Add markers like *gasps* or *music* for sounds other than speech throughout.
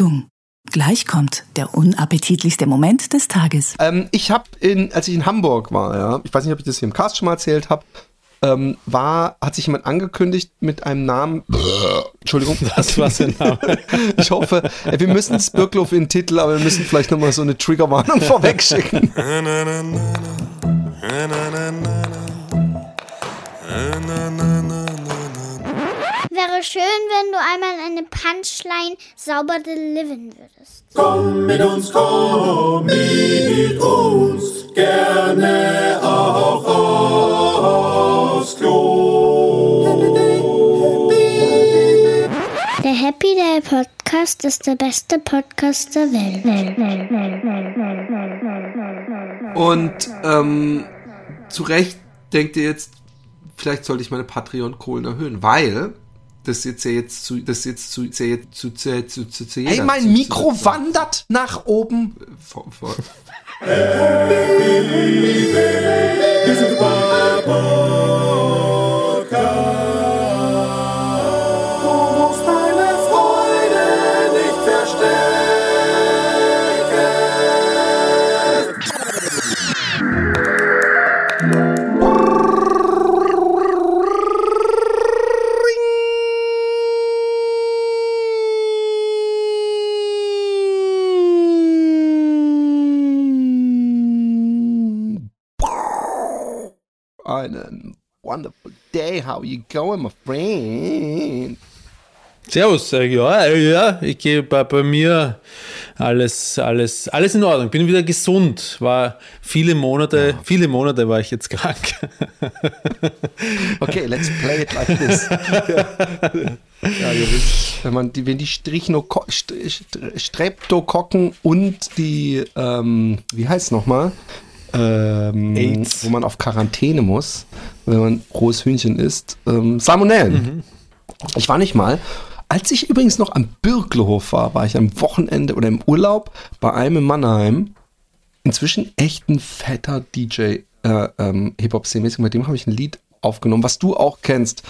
Achtung! Gleich kommt der unappetitlichste Moment des Tages. Ähm, ich habe, als ich in Hamburg war, ja, ich weiß nicht, ob ich das hier im Cast schon mal erzählt habe, ähm, war, hat sich jemand angekündigt mit einem Namen. Entschuldigung. Das war sein Name. ich hoffe, äh, wir müssen es Birkloff in den Titel, aber wir müssen vielleicht nochmal so eine Triggerwarnung vorwegschicken. Wäre schön, wenn du einmal eine Punchline sauber delivern würdest. Komm mit uns, komm mit uns, gerne auch aufs Klo. Der Happy Day Podcast ist der beste Podcast der Welt. Und ähm, zu Recht denkt ihr jetzt, vielleicht sollte ich meine Patreon-Kohlen erhöhen, weil das jetzt ja jetzt zu, das jetzt zu, zu, zu, zu, zu, zu, zu Ey, mein Mikro wandert nach oben. Vor, vor. Einen wonderful day. How you going, my friend? Servus, ich, ja, ja, ich gehe bei, bei mir alles, alles, alles in Ordnung. Bin wieder gesund. War viele Monate, viele Monate war ich jetzt krank. Okay, let's play it like this. ja, wisst, wenn man die, wenn die Strichnoko St St Streptokokken und die, ähm, wie heißt es nochmal? Ähm, AIDS. Wo man auf Quarantäne muss, wenn man rohes Hühnchen isst. Ähm, Salmonellen. Ich war nicht mal. Als ich übrigens noch am Birklehof war, war ich am Wochenende oder im Urlaub bei einem in Mannheim. Inzwischen echt ein fetter DJ, äh, ähm, Hip-Hop-Szene. Mit dem habe ich ein Lied aufgenommen, was du auch kennst.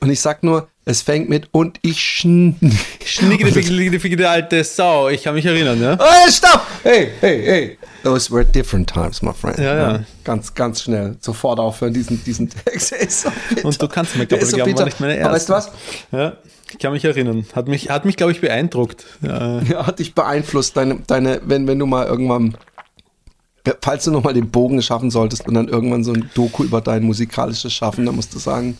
Und ich sag nur, es fängt mit und ich schn *laughs* fickige alte Sau. Ich kann mich erinnern, ja? Hey, stopp! Hey, hey, hey. Those were different times, my friend. Ja, ja. Ganz, ganz schnell. Sofort aufhören, diesen, diesen Text. *laughs* So. Und du kannst mir, glaube ich, so war bitter. nicht meine Aber weißt du was? erste. Ja, ich kann mich erinnern. Hat mich, hat mich glaube ich, beeindruckt. Ja. Ja, hat dich beeinflusst, deine, deine, wenn, wenn du mal irgendwann, falls du nochmal den Bogen schaffen solltest und dann irgendwann so ein Doku über dein musikalisches Schaffen, dann musst du sagen,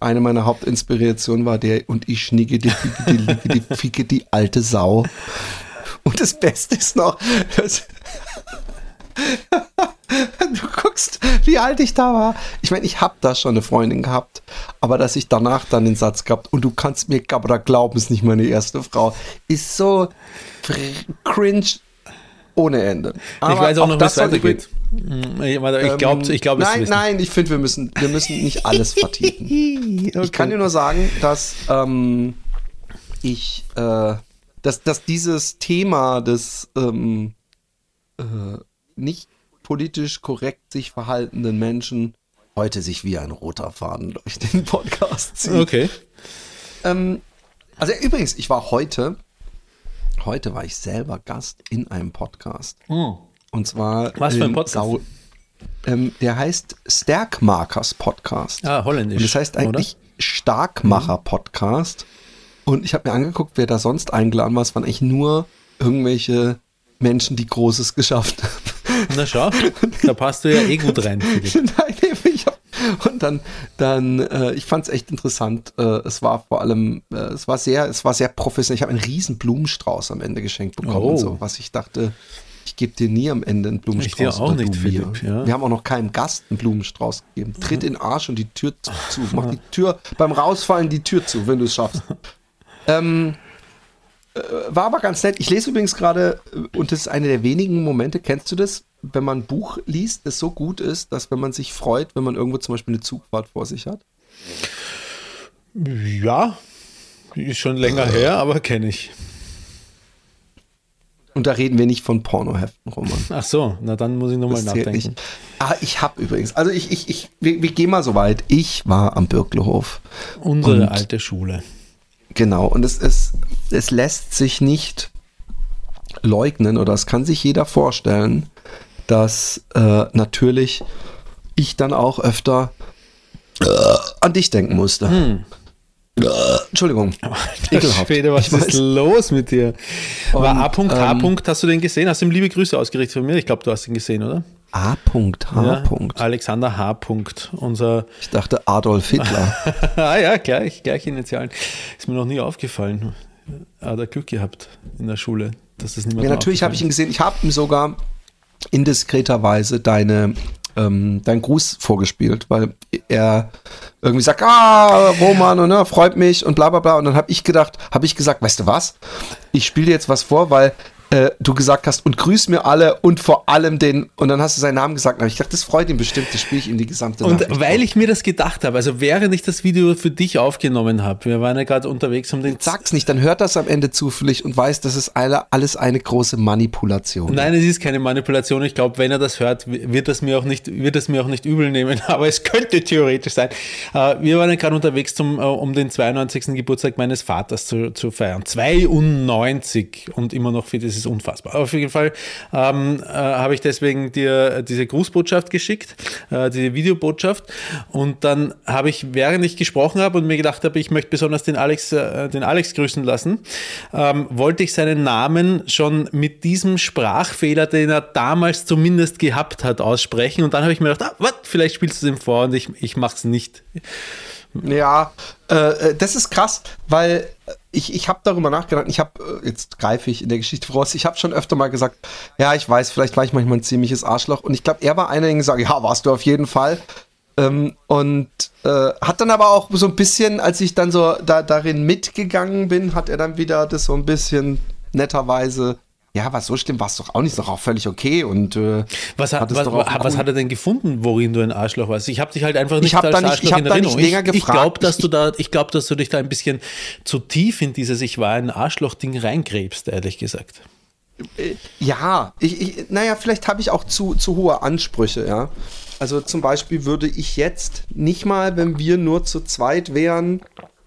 eine meiner Hauptinspirationen war der und ich schnicke die, die, die, die, die ficke die alte Sau. Und das Beste ist noch, dass, *laughs* du guckst, wie alt ich da war. Ich meine, ich habe da schon eine Freundin gehabt, aber dass ich danach dann den Satz gehabt und du kannst mir aber glauben, ist nicht meine erste Frau, ist so cringe ohne Ende. ich weiß auch noch, wie es weitergeht. Ich, ich glaube, ich glaub, es zu Nein, nein, ich finde, wir müssen, wir müssen nicht alles *laughs* vertiefen. Ich kann dir nur sagen, dass ähm, ich, äh, dass, dass dieses Thema des ähm, äh, nicht politisch korrekt sich verhaltenden Menschen heute sich wie ein roter Faden durch den Podcast zieht. Okay. Ähm, also übrigens, ich war heute, heute war ich selber Gast in einem Podcast. Hm. Und zwar Was für ein Podcast? Sau- ähm, der heißt Stärkmarkers Podcast. Ah, holländisch. Und das heißt eigentlich Starkmacher Podcast. Und ich habe mir angeguckt, wer da sonst eingeladen war. Es waren eigentlich nur irgendwelche Menschen, die Großes geschafft haben. Na schau, da passt du ja eh gut rein. *laughs* Nein, ich hab, und dann, dann, äh, ich fand es echt interessant. Äh, es war vor allem, äh, es war sehr, es war sehr professionell. Ich habe einen riesen Blumenstrauß am Ende geschenkt bekommen, Oh. und so, was ich dachte, ich gebe dir nie am Ende einen Blumenstrauß. Ich dir auch nicht, Philipp, ja. Wir haben auch noch keinem Gast einen Blumenstrauß gegeben. Tritt in den Arsch und die Tür zu. Mach die Tür beim Rausfallen die Tür zu, wenn du es schaffst. *laughs* ähm, äh, war aber ganz nett. Ich lese übrigens gerade, äh, und das ist eine der wenigen Momente, kennst du das, wenn man ein Buch liest, das so gut ist, dass wenn man sich freut, wenn man irgendwo zum Beispiel eine Zugfahrt vor sich hat? Ja, ist schon länger *laughs* her, aber kenne ich. Und da reden wir nicht von Pornoheften, Roman. Ach so, na dann muss ich nochmal nachdenken. nicht. Ah, ich habe übrigens, also ich, ich, ich, wir, wir gehen mal so weit. Ich war am Birklehof. Unsere Und- alte Schule. Genau, und es, es, es lässt sich nicht leugnen oder es kann sich jeder vorstellen, dass äh, natürlich ich dann auch öfter äh, an dich denken musste. Äh, Entschuldigung. *laughs* Ekelhaft. Schwede, was Ich ist los mit dir? War Und, A. H. ähm, hast du den gesehen? Hast du ihm liebe Grüße ausgerichtet von mir? Ich glaube, du hast ihn gesehen, oder? A. H. Alexander H. Unser Ich dachte Adolf Hitler. *laughs* ah ja, gleich, gleich Initialen. Ist mir noch nie aufgefallen. Hat er Glück gehabt in der Schule, dass das niemand Ja, natürlich habe ich ihn gesehen. Ich habe ihm sogar indiskreterweise deine, ähm, deinen Gruß vorgespielt, weil er irgendwie sagt, ah, Roman, und ne, freut mich und bla bla bla. Und dann habe ich gedacht, habe ich gesagt, weißt du was? Ich spiele dir jetzt was vor, weil äh, du gesagt hast, und grüß mir alle und vor allem den, und dann hast du seinen Namen gesagt. Und ich dachte, das freut ihn bestimmt, das spiele ich ihm die gesamte Und Nachricht weil vor. ich mir das gedacht habe, also während ich das Video für dich aufgenommen habe, wir waren ja gerade unterwegs um den Sag's nicht, dann hört das am Ende zufällig und weiß, das ist alle, alles eine große Manipulation. Nein, es ist keine Manipulation. Ich glaube, wenn er das hört, wird das mir auch nicht, wird es mir auch nicht übel nehmen. *laughs* Aber es könnte theoretisch sein. Äh, Wir waren ja gerade unterwegs, zum, äh, um den 92. Geburtstag meines Vaters zu, zu feiern. 92 und immer noch viel, das ist unfassbar. Auf jeden Fall ähm, äh, habe ich deswegen dir diese Grußbotschaft geschickt, äh, diese Videobotschaft. Und dann habe ich, während ich gesprochen habe und mir gedacht habe, ich möchte besonders den Alex, äh, den Alex grüßen lassen, ähm, wollte ich seinen Namen schon mit diesem Sprachfehler, den er damals zumindest gehabt hat, aussprechen. Und dann habe ich mir gedacht, ah, was, vielleicht spielst du es ihm vor und ich, ich mache es nicht. Ja, äh, äh, das ist krass, weil ich, ich habe darüber nachgedacht, ich habe, äh, jetzt greife ich in der Geschichte voraus, ich habe schon öfter mal gesagt, ja, ich weiß, vielleicht war ich manchmal ein ziemliches Arschloch und ich glaube, er war einer, der gesagt ja, warst du auf jeden Fall. Ähm, und äh, hat dann aber auch so ein bisschen, als ich dann so da, darin mitgegangen bin, hat er dann wieder das so ein bisschen netterweise, ja, was so stimmt, war es doch auch nicht, ist doch auch völlig okay und äh, Was hat, was, was hat er denn gefunden, worin du ein Arschloch warst? Ich habe dich halt einfach nicht als da nicht- Arschloch ich hab in da nicht Erinnerung. länger ich ich gefragt. glaube, dass Ich- du da, ich glaube, dass du dich da ein bisschen zu tief in dieses Ich war ein Arschloch-Ding reingräbst, ehrlich gesagt. Ja, ich, ich, naja, vielleicht habe ich auch zu, zu hohe Ansprüche, ja. Also zum Beispiel würde ich jetzt nicht mal, wenn wir nur zu zweit wären,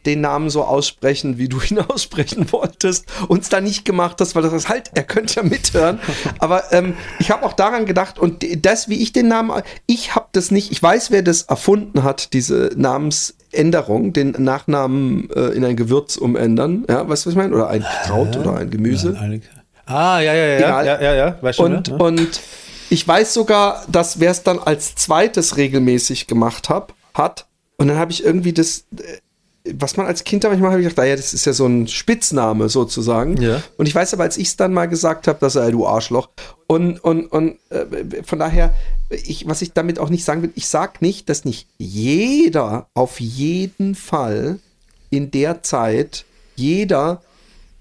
den Namen so aussprechen, wie du *laughs* ihn aussprechen wolltest, uns da nicht gemacht hast, weil das ist halt, er könnte ja mithören. *laughs* Aber ähm, ich habe auch daran gedacht und das, wie ich den Namen, ich habe das nicht, ich weiß, wer das erfunden hat, diese Namensänderung, den Nachnamen äh, in ein Gewürz umändern, ja, weißt du, was ich meine? Oder ein Kraut oder ein Gemüse. Ah, ja, ja, ja, Egal. ja, ja, ja, weißt schon. Und, ja. und ich weiß sogar, dass wer es dann als zweites regelmäßig gemacht hab, hat. Und dann habe ich irgendwie das, äh, was man als Kind da manchmal habe ich gedacht, naja, das ist ja so ein Spitzname sozusagen. Ja. Und ich weiß aber, als ich es dann mal gesagt habe, dass er, du Arschloch. Und, und, und äh, von daher, ich, was ich damit auch nicht sagen will, ich sag nicht, dass nicht jeder auf jeden Fall in der Zeit, jeder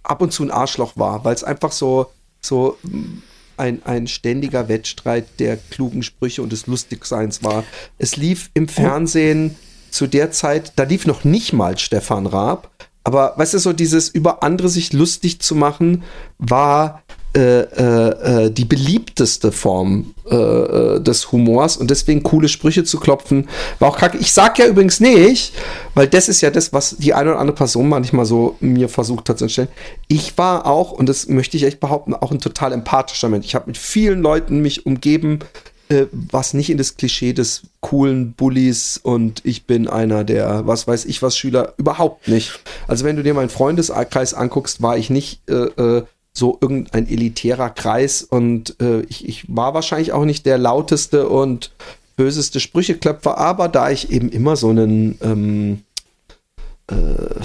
ab und zu ein Arschloch war, weil es einfach so, so mm, ein, ein ständiger Wettstreit der klugen Sprüche und des Lustigseins war. Es lief im Fernsehen zu der Zeit, da lief noch nicht mal Stefan Raab, aber weißt du, so dieses über andere sich lustig zu machen, war äh, äh, äh, die beliebteste Form äh, äh, des Humors und deswegen coole Sprüche zu klopfen, war auch kacke. Ich sag ja übrigens nicht, weil das ist ja das, was die eine oder andere Person manchmal so mir versucht hat zu stellen. Ich war auch, und das möchte ich echt behaupten, auch ein total empathischer Mensch. Ich habe mit vielen Leuten mich umgeben, äh, was nicht in das Klischee des coolen Bullies und ich bin einer der, was weiß ich was, Schüler, überhaupt nicht. Also wenn du dir meinen Freundeskreis anguckst, war ich nicht äh, äh, so irgendein elitärer Kreis und äh, ich, ich war wahrscheinlich auch nicht der lauteste und böseste Sprücheklöpfer, aber da ich eben immer so einen ähm, äh,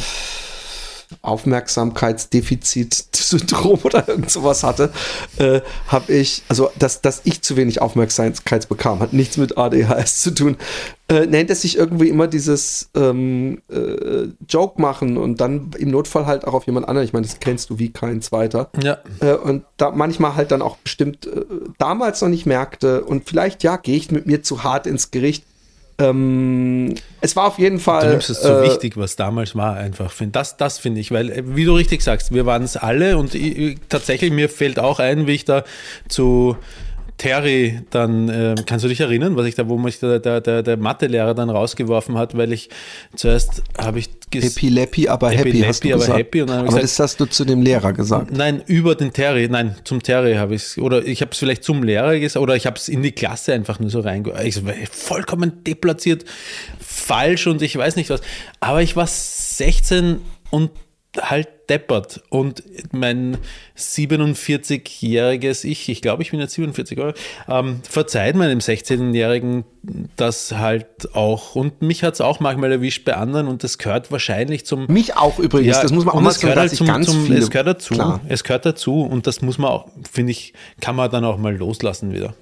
Aufmerksamkeitsdefizit-Syndrom *laughs* oder irgend sowas hatte, äh, habe ich, also dass, dass ich zu wenig Aufmerksamkeit bekam, hat nichts mit ADHS zu tun, äh, nennt es sich irgendwie immer dieses ähm, äh, Joke machen und dann im Notfall halt auch auf jemand anderen. Ich meine, das kennst du wie kein zweiter. ja. Äh, und da manchmal halt dann auch bestimmt äh, damals noch nicht merkte und vielleicht, ja, gehe ich mit mir zu hart ins Gericht. Ähm, es war auf jeden Fall. Du nimmst es so äh, wichtig, was damals war, einfach. Find- Das, das finde ich, weil, äh, wie du richtig sagst, wir waren es alle und ich, ich, tatsächlich, mir fällt auch ein, wie ich da zu Terry dann, äh, kannst du dich erinnern, was ich da, wo mich der, der, der, der Mathelehrer dann rausgeworfen hat, weil ich zuerst habe ich ges- Epileppi, aber happy, hast du aber gesagt. happy. Und dann aber gesagt- das hast du zu dem Lehrer gesagt. Nein, über den Terry, nein, zum Terry habe ich es, oder ich habe es vielleicht zum Lehrer gesagt, oder ich habe es in die Klasse einfach nur so reinge... Ich war vollkommen deplatziert, falsch und ich weiß nicht was. Aber ich war 16 und halt deppert. Und mein 47-jähriges Ich, ich glaube, ich bin jetzt 47 Jahre, ähm, verzeiht meinem 16-Jährigen das halt auch. Und mich hat es auch manchmal erwischt bei anderen und das gehört wahrscheinlich zum Mich auch übrigens, das muss man auch mal sagen, halt zum, ganz zum, viele... Es gehört dazu. Klar. Es gehört dazu und das muss man auch, finde ich, kann man dann auch mal loslassen wieder.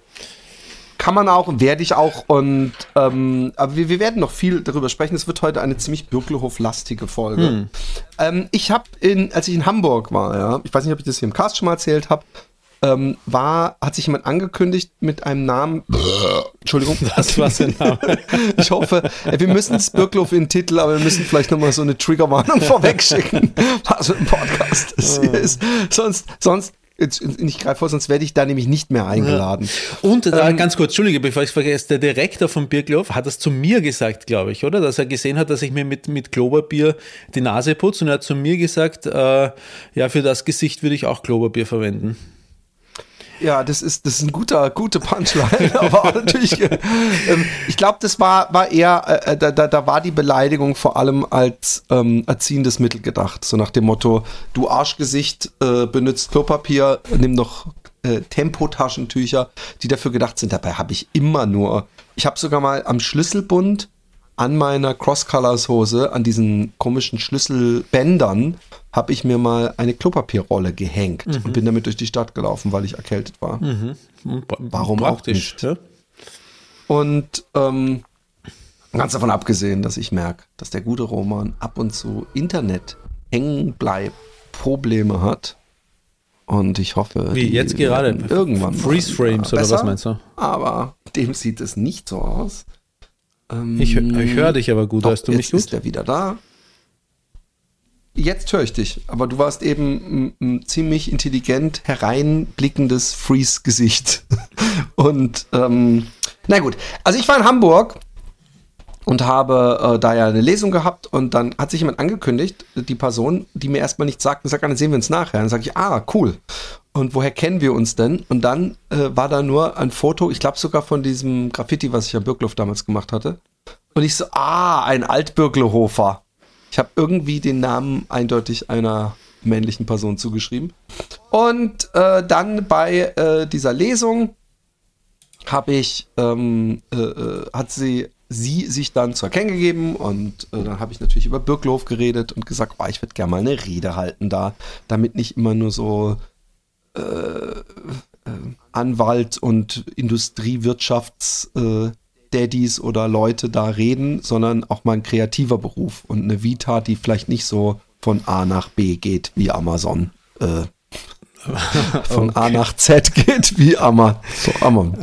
Kann man auch, werde ich auch und ähm, aber wir, wir werden noch viel darüber sprechen. Es wird heute eine ziemlich Bürkelhof-lastige Folge. Hm. Ähm, ich habe in, als ich in Hamburg war, ja, ich weiß nicht, ob ich das hier im Cast schon mal erzählt habe, ähm, war, hat sich jemand angekündigt mit einem Namen. Entschuldigung. *laughs* Das war sein Name. *laughs* Ich hoffe, wir müssen das Birklof in den Titel, aber wir müssen vielleicht nochmal so eine Triggerwarnung *laughs* vorweg schicken, was für ein Podcast das hier ist. Sonst, sonst, ich greife vor, sonst werde ich da nämlich nicht mehr eingeladen. Und da Ähm, ganz kurz, Entschuldige, bevor ich es vergesse, der Direktor von Birkloff hat das zu mir gesagt, glaube ich, oder? Dass er gesehen hat, dass ich mir mit, mit Kloberbier die Nase putze und er hat zu mir gesagt, äh, ja, für das Gesicht würde ich auch Kloberbier verwenden. Ja, das ist, das ist ein guter, gute Punchline, *laughs* aber natürlich, äh, ähm, ich glaube, das war, war eher, äh, da, da, da war die Beleidigung vor allem als ähm, erziehendes Mittel gedacht. So nach dem Motto, du Arschgesicht äh, benutzt Klopapier, nimm doch äh, Tempotaschentücher, die dafür gedacht sind. Dabei habe ich immer nur, ich habe sogar mal am Schlüsselbund an meiner Cross-Colors-Hose, an diesen komischen Schlüsselbändern, habe ich mir mal eine Klopapierrolle gehängt und bin damit durch die Stadt gelaufen, weil ich erkältet war. Warum auch nicht? Ja? Und ähm, ganz davon abgesehen, dass ich merke, dass der gute Roman ab und zu Internet hängen bleibt, Probleme hat. Und ich hoffe, Wie jetzt gerade? irgendwann Freeze Frames oder was meinst du? Aber dem sieht es nicht so aus. Ähm, Ich, ich höre dich aber gut, doch, hörst du mich jetzt gut? ist er wieder da. Jetzt höre ich dich, aber du warst eben ein, ein ziemlich intelligent hereinblickendes Freeze-Gesicht. *laughs* Und ähm, na gut, also ich war in Hamburg und habe äh, da ja eine Lesung gehabt und dann hat sich jemand angekündigt, die Person, die mir erstmal nichts sagt, und sagt, dann sehen wir uns nachher. Dann sage ich, ah, cool. Und woher kennen wir uns denn? Und dann äh, war da nur ein Foto, ich glaube sogar von diesem Graffiti, was ich am Birklof damals gemacht hatte. Und ich so, ah, ein Altbürglehofer. Ich habe irgendwie den Namen eindeutig einer männlichen Person zugeschrieben. Und äh, dann bei äh, dieser Lesung habe ich, ähm, äh, äh, hat sie, sie sich dann zu erkennen gegeben und äh, dann habe ich natürlich über Birklof geredet und gesagt, oh, ich würde gerne mal eine Rede halten da, damit nicht immer nur so äh, äh, Anwalt und Industriewirtschafts äh, oder Leute da reden, sondern auch mal ein kreativer Beruf und eine Vita, die vielleicht nicht so von A nach B geht wie Amazon. *laughs* Von A nach Z geht wie Amazon. So, Amazon.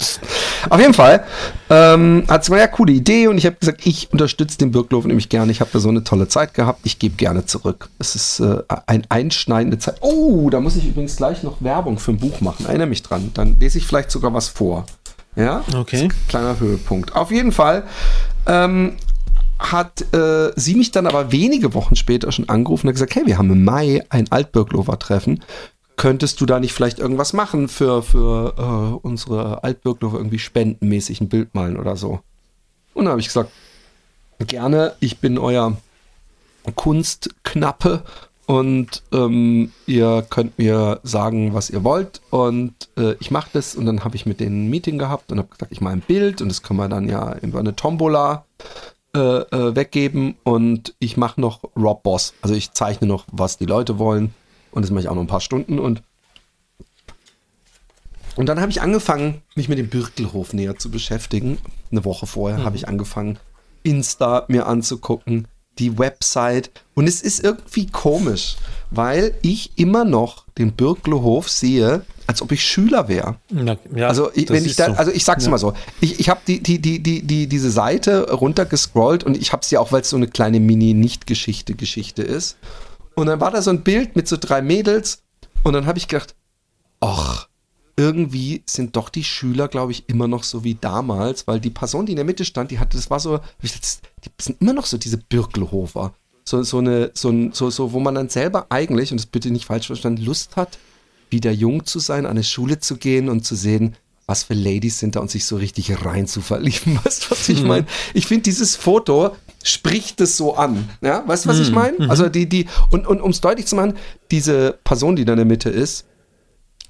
Auf jeden Fall ähm, hat sie mal ja coole Idee und ich habe gesagt, ich unterstütze den Birklof nämlich gerne. Ich habe da so eine tolle Zeit gehabt. Ich gebe gerne zurück. Es ist äh, ein einschneidende Zeit. Oh, da muss ich übrigens gleich noch Werbung für ein Buch machen. Erinnere mich dran. Dann lese ich vielleicht sogar was vor. Ja? Okay. Kleiner Höhepunkt. Auf jeden Fall ähm, hat äh, sie mich dann aber wenige Wochen später schon angerufen und hat gesagt, hey, wir haben im Mai ein Altbürglover-Treffen. Könntest du da nicht vielleicht irgendwas machen für, für äh, unsere Altbürglover irgendwie spendenmäßig ein Bild malen oder so? Und dann habe ich gesagt, gerne, ich bin euer Kunstknappe und ähm, ihr könnt mir sagen, was ihr wollt und äh, ich mache das. Und dann habe ich mit denen ein Meeting gehabt und habe gesagt, ich mache ein Bild und das können wir dann ja über eine Tombola äh, äh, weggeben. Und ich mache noch Rob Boss, also ich zeichne noch, was die Leute wollen und das mache ich auch noch ein paar Stunden und und dann habe ich angefangen, mich mit dem Birkelhof näher zu beschäftigen. Eine Woche vorher habe ich angefangen, Insta mir anzugucken, die Website. Und es ist irgendwie komisch, weil ich immer noch den Birkelhof sehe, als ob ich Schüler wäre. Ja, Also ich, wenn ich da, so. also ich sag's Ja. mal so, ich, ich habe die, die, die, die, die, diese Seite runtergescrollt und ich habe sie auch, weil es so eine kleine Mini-Nicht-Geschichte Geschichte ist. Und dann war da so ein Bild mit so drei Mädels und dann habe ich gedacht, ach, irgendwie sind doch die Schüler, glaube ich, immer noch so wie damals, weil die Person, die in der Mitte stand, die hatte, das war so, die sind immer noch so diese Birkelhofer. so, so eine, so, ein- so, so, wo man dann selber eigentlich, und das bitte nicht falsch verstanden, Lust hat, wieder jung zu sein, an eine Schule zu gehen und zu sehen, was für Ladies sind da und sich so richtig rein zu verlieben. *laughs* Weißt du, was ich Mhm. meine? Ich finde, dieses Foto spricht es so an. Ja, weißt du, was Mhm. ich meine? Also die, die, und, und um es deutlich zu machen, diese Person, die da in der Mitte ist,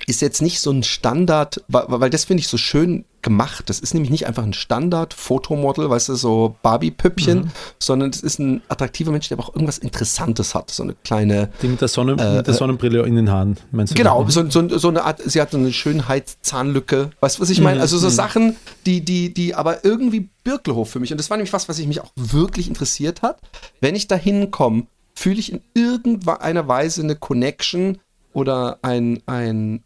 ist jetzt nicht so ein Standard, weil, weil das finde ich so schön gemacht. Das ist nämlich nicht einfach ein Standard-Fotomodel, weißt du, so Barbie-Püppchen, Mhm. sondern es ist ein attraktiver Mensch, der aber auch irgendwas Interessantes hat. So eine kleine, Die mit der, Sonne, mit der Sonnenbrille in den Haaren, meinst du? Genau, so, so, so eine Art, sie hat so eine Schönheitszahnlücke. Weißt du, was ich meine? Also so Sachen, die, die, die aber irgendwie Birkelhof für mich. Und das war nämlich was, was ich mich auch wirklich interessiert hat. Wenn ich da hinkomme, fühle ich in irgendeiner Weise eine Connection oder ein, ein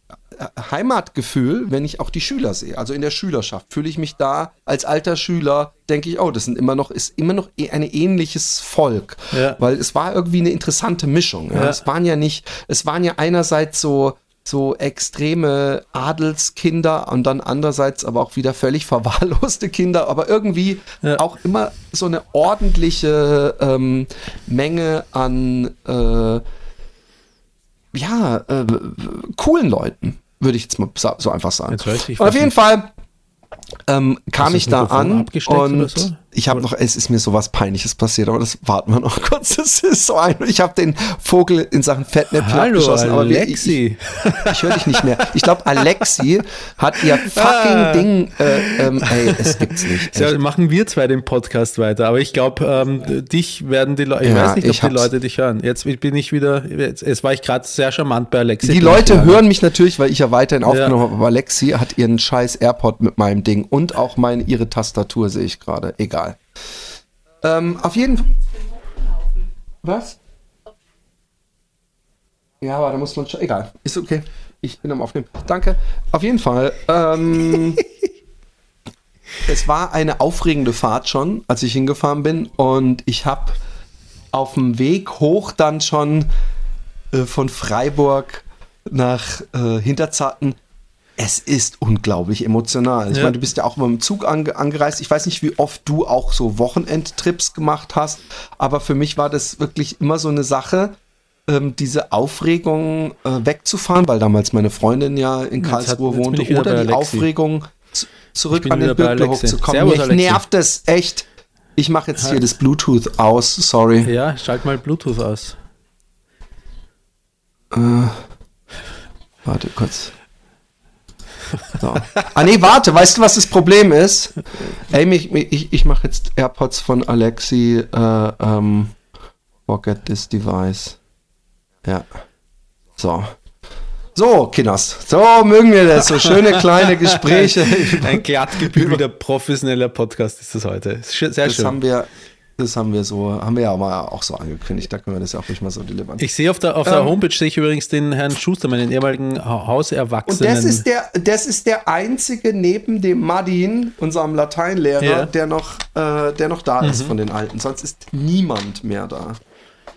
Heimatgefühl, wenn ich auch die Schüler sehe. Also in der Schülerschaft fühle ich mich da als alter Schüler, denke ich, oh, das sind immer noch, ist immer noch eh ein ähnliches Volk. Ja. Weil es war irgendwie eine interessante Mischung. Ja. Es waren ja nicht, es waren ja einerseits so, so extreme Adelskinder und dann andererseits aber auch wieder völlig verwahrloste Kinder, aber irgendwie Ja. auch immer so eine ordentliche ähm, Menge an äh, ja, äh, coolen Leuten, würde ich jetzt mal so einfach sagen. Jetzt ich, und auf jeden. Fall ähm, kam ich da an und so? Ich habe noch, es ist mir sowas Peinliches passiert, aber das warten wir noch *laughs* kurz. Das ist so ein, ich habe den Vogel in Sachen Fettnäpfchen Hallo, abgeschossen, aber wir- Alexi. ich, ich höre dich nicht mehr. Ich glaube, Alexi hat ihr fucking Ah. Ding, äh, ähm, ey, es gibt's nicht. Ja, machen wir zwei den Podcast weiter, aber ich glaube, ähm, dich werden die Leute, ich Ja, weiß nicht, ob ich die hab's. Leute dich hören. Jetzt bin ich wieder, jetzt, jetzt war ich gerade sehr charmant bei Alexi. Die Leute ich hören mich natürlich, weil ich ja weiterhin aufgenommen habe, aber Alexi hat ihren scheiß AirPod mit meinem Ding und auch meine, ihre Tastatur sehe ich gerade. Egal. Ähm, auf jeden Fall. Was? Ja, aber da muss man schon. Egal. Ist okay. Ich bin am Aufnehmen. Danke. Auf jeden Fall. Ähm, *laughs* es war eine aufregende Fahrt schon, als ich hingefahren bin. Und ich habe auf dem Weg hoch dann schon äh, von Freiburg nach äh, Hinterzarten. Es ist unglaublich emotional. Ich Ja. meine, du bist ja auch mal im Zug ange angereist. Ich weiß nicht, wie oft du auch so Wochenendtrips gemacht hast, aber für mich war das wirklich immer so eine Sache, ähm, diese Aufregung äh, wegzufahren, weil damals meine Freundin ja in Jetzt hat- Karlsruhe jetzt bin wohnte, oder die. Aufregung zu, zurück an den wieder bei Birkelhof Alexi. zu kommen. Servus, Mich Alexi. nervt es echt. Ich mache jetzt hier das Bluetooth aus, sorry. Ja, schalt mal Bluetooth aus. Warte kurz. So. Ah nee, warte, weißt du, was das Problem ist? Ey, mich, mich, ich, ich mache jetzt AirPods von Alexi. Äh, ähm, forget this device. Ja. So. So, Kinders. So mögen wir das. So schöne kleine Gespräche. *laughs* Ein glatt gebügelter professioneller Podcast ist das heute. Sehr Das schön. haben wir, das haben wir so, haben wir ja mal auch so angekündigt. Da können wir das ja auch ruhig mal so delivern. Ich sehe auf der, auf der Homepage sehe ich übrigens den Herrn Schuster, meinen ehemaligen Ha- Und Hauserwachsenen. das ist der, das ist der einzige neben dem Madin, unserem Lateinlehrer, Ja. der noch, äh, der noch da ist von den Alten. Sonst ist niemand mehr da.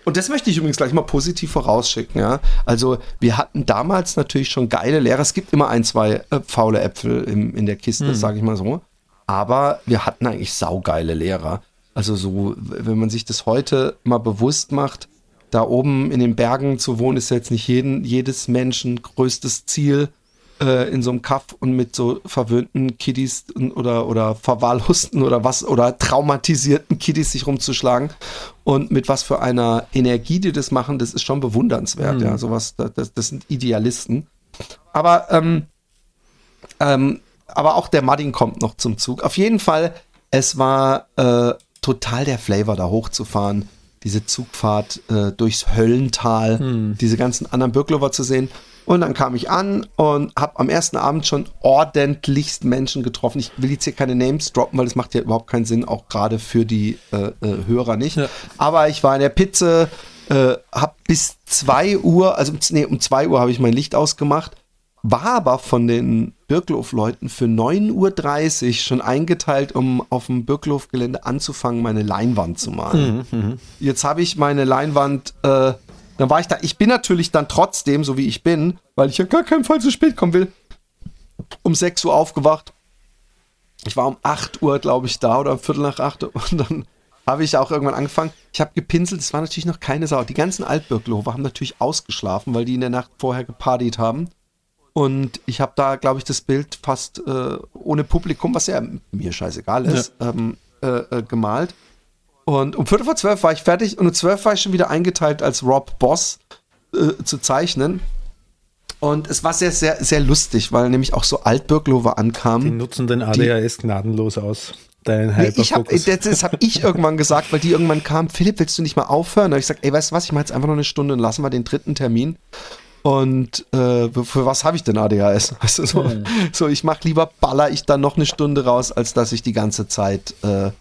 Und das möchte ich übrigens gleich mal positiv vorausschicken, ja. Also wir hatten damals natürlich schon geile Lehrer. Es gibt immer ein, zwei äh, faule Äpfel im, in der Kiste, sage ich mal so. Aber wir hatten eigentlich saugeile Lehrer. Also so, wenn man sich das heute mal bewusst macht, da oben in den Bergen zu wohnen, ist jetzt nicht jeden, jedes Menschen größtes Ziel, äh, in so einem Kaff und mit so verwöhnten Kiddies oder, oder verwahrlosten oder was oder traumatisierten Kiddies sich rumzuschlagen. Und mit was für einer Energie die das machen, das ist schon bewundernswert. Ja, sowas, das, das- sind Idealisten. Aber, ähm, ähm, aber auch der Mudding kommt noch zum Zug. Auf jeden Fall, es war äh, total der Flavor, da hochzufahren. Diese Zugfahrt äh, durchs Höllental, diese ganzen anderen Birklover zu sehen. Und dann kam ich an und habe am ersten Abend schon ordentlichst Menschen getroffen. Ich will jetzt hier keine Names droppen, weil das macht ja überhaupt keinen Sinn, auch gerade für die äh, äh, Hörer nicht. Ja. Aber ich war in der Pizza, äh, habe bis 2 Uhr, also nee, um 2 Uhr habe ich mein Licht ausgemacht, war aber von den Birklof-Leuten für 9.30 Uhr schon eingeteilt, um auf dem Birklof-Gelände anzufangen, meine Leinwand zu malen. Jetzt habe ich meine Leinwand, äh, dann war ich da. Ich bin natürlich dann trotzdem, so wie ich bin, weil ich ja gar keinen Fall zu spät kommen will, um 6 Uhr aufgewacht. Ich war um 8 Uhr, glaube ich, da oder um Viertel nach 8 Uhr *laughs* und dann habe ich auch irgendwann angefangen. Ich habe gepinselt, es war natürlich noch keine Sau. Die ganzen Altbürgerhofer haben natürlich ausgeschlafen, weil die in der Nacht vorher gepartied haben. Und ich habe da, glaube ich, das Bild fast äh, ohne Publikum, was ja mir scheißegal ist, ähm, äh, äh, gemalt. Und um Viertel vor zwölf war ich fertig und um zwölf war ich schon wieder eingeteilt als Rob Boss äh, zu zeichnen. Und es war sehr, sehr, sehr lustig, weil nämlich auch so Altbürglover Die ankamen. nutzen den ADHS gnadenlos aus. Deinen Nee, ich hab, das, das habe ich irgendwann gesagt, weil die irgendwann kam, Philipp, willst du nicht mal aufhören? Da habe ich gesagt, ey, weißt du was, ich mache jetzt einfach noch eine Stunde und lassen wir den dritten Termin. Und äh, für was habe ich denn ADHS? Weißt du, so, so ich mache lieber, baller ich dann noch eine Stunde raus, als dass ich die ganze Zeit äh,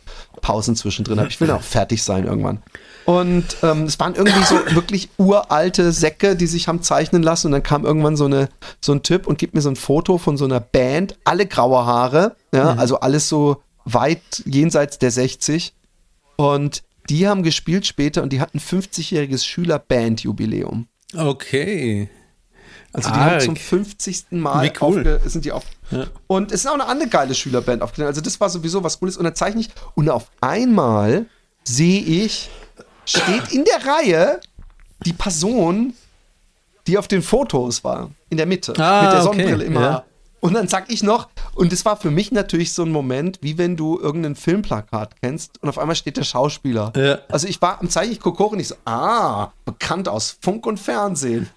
Pausen zwischendrin habe. Ich will dann auch fertig sein irgendwann. Und ähm, es waren irgendwie so *coughs* wirklich uralte Säcke, die sich haben zeichnen lassen. Und dann kam irgendwann so, eine, so ein Typ und gibt mir so ein Foto von so einer Band, alle graue Haare, ja, also alles so weit jenseits der 60. Und die haben gespielt später und die hatten 50-jähriges Schülerband-Jubiläum. Okay. Also die Arg. haben zum 50. Mal Wie cool. sind die auf. Und es ist auch eine andere geile Schülerband aufgetreten. Also das war sowieso was Cooles. Und dann zeichne ich. Und auf einmal sehe ich, steht in der Reihe die Person, die auf den Fotos war. In der Mitte. Ah, mit der okay, Sonnenbrille immer. ja. Und dann sag ich noch, und es war für mich natürlich so ein Moment, wie wenn du irgendein Filmplakat kennst und auf einmal steht der Schauspieler. Ja. Also ich war am Zeichen, ich gucke hoch und ich so, ah, bekannt aus Funk und Fernsehen.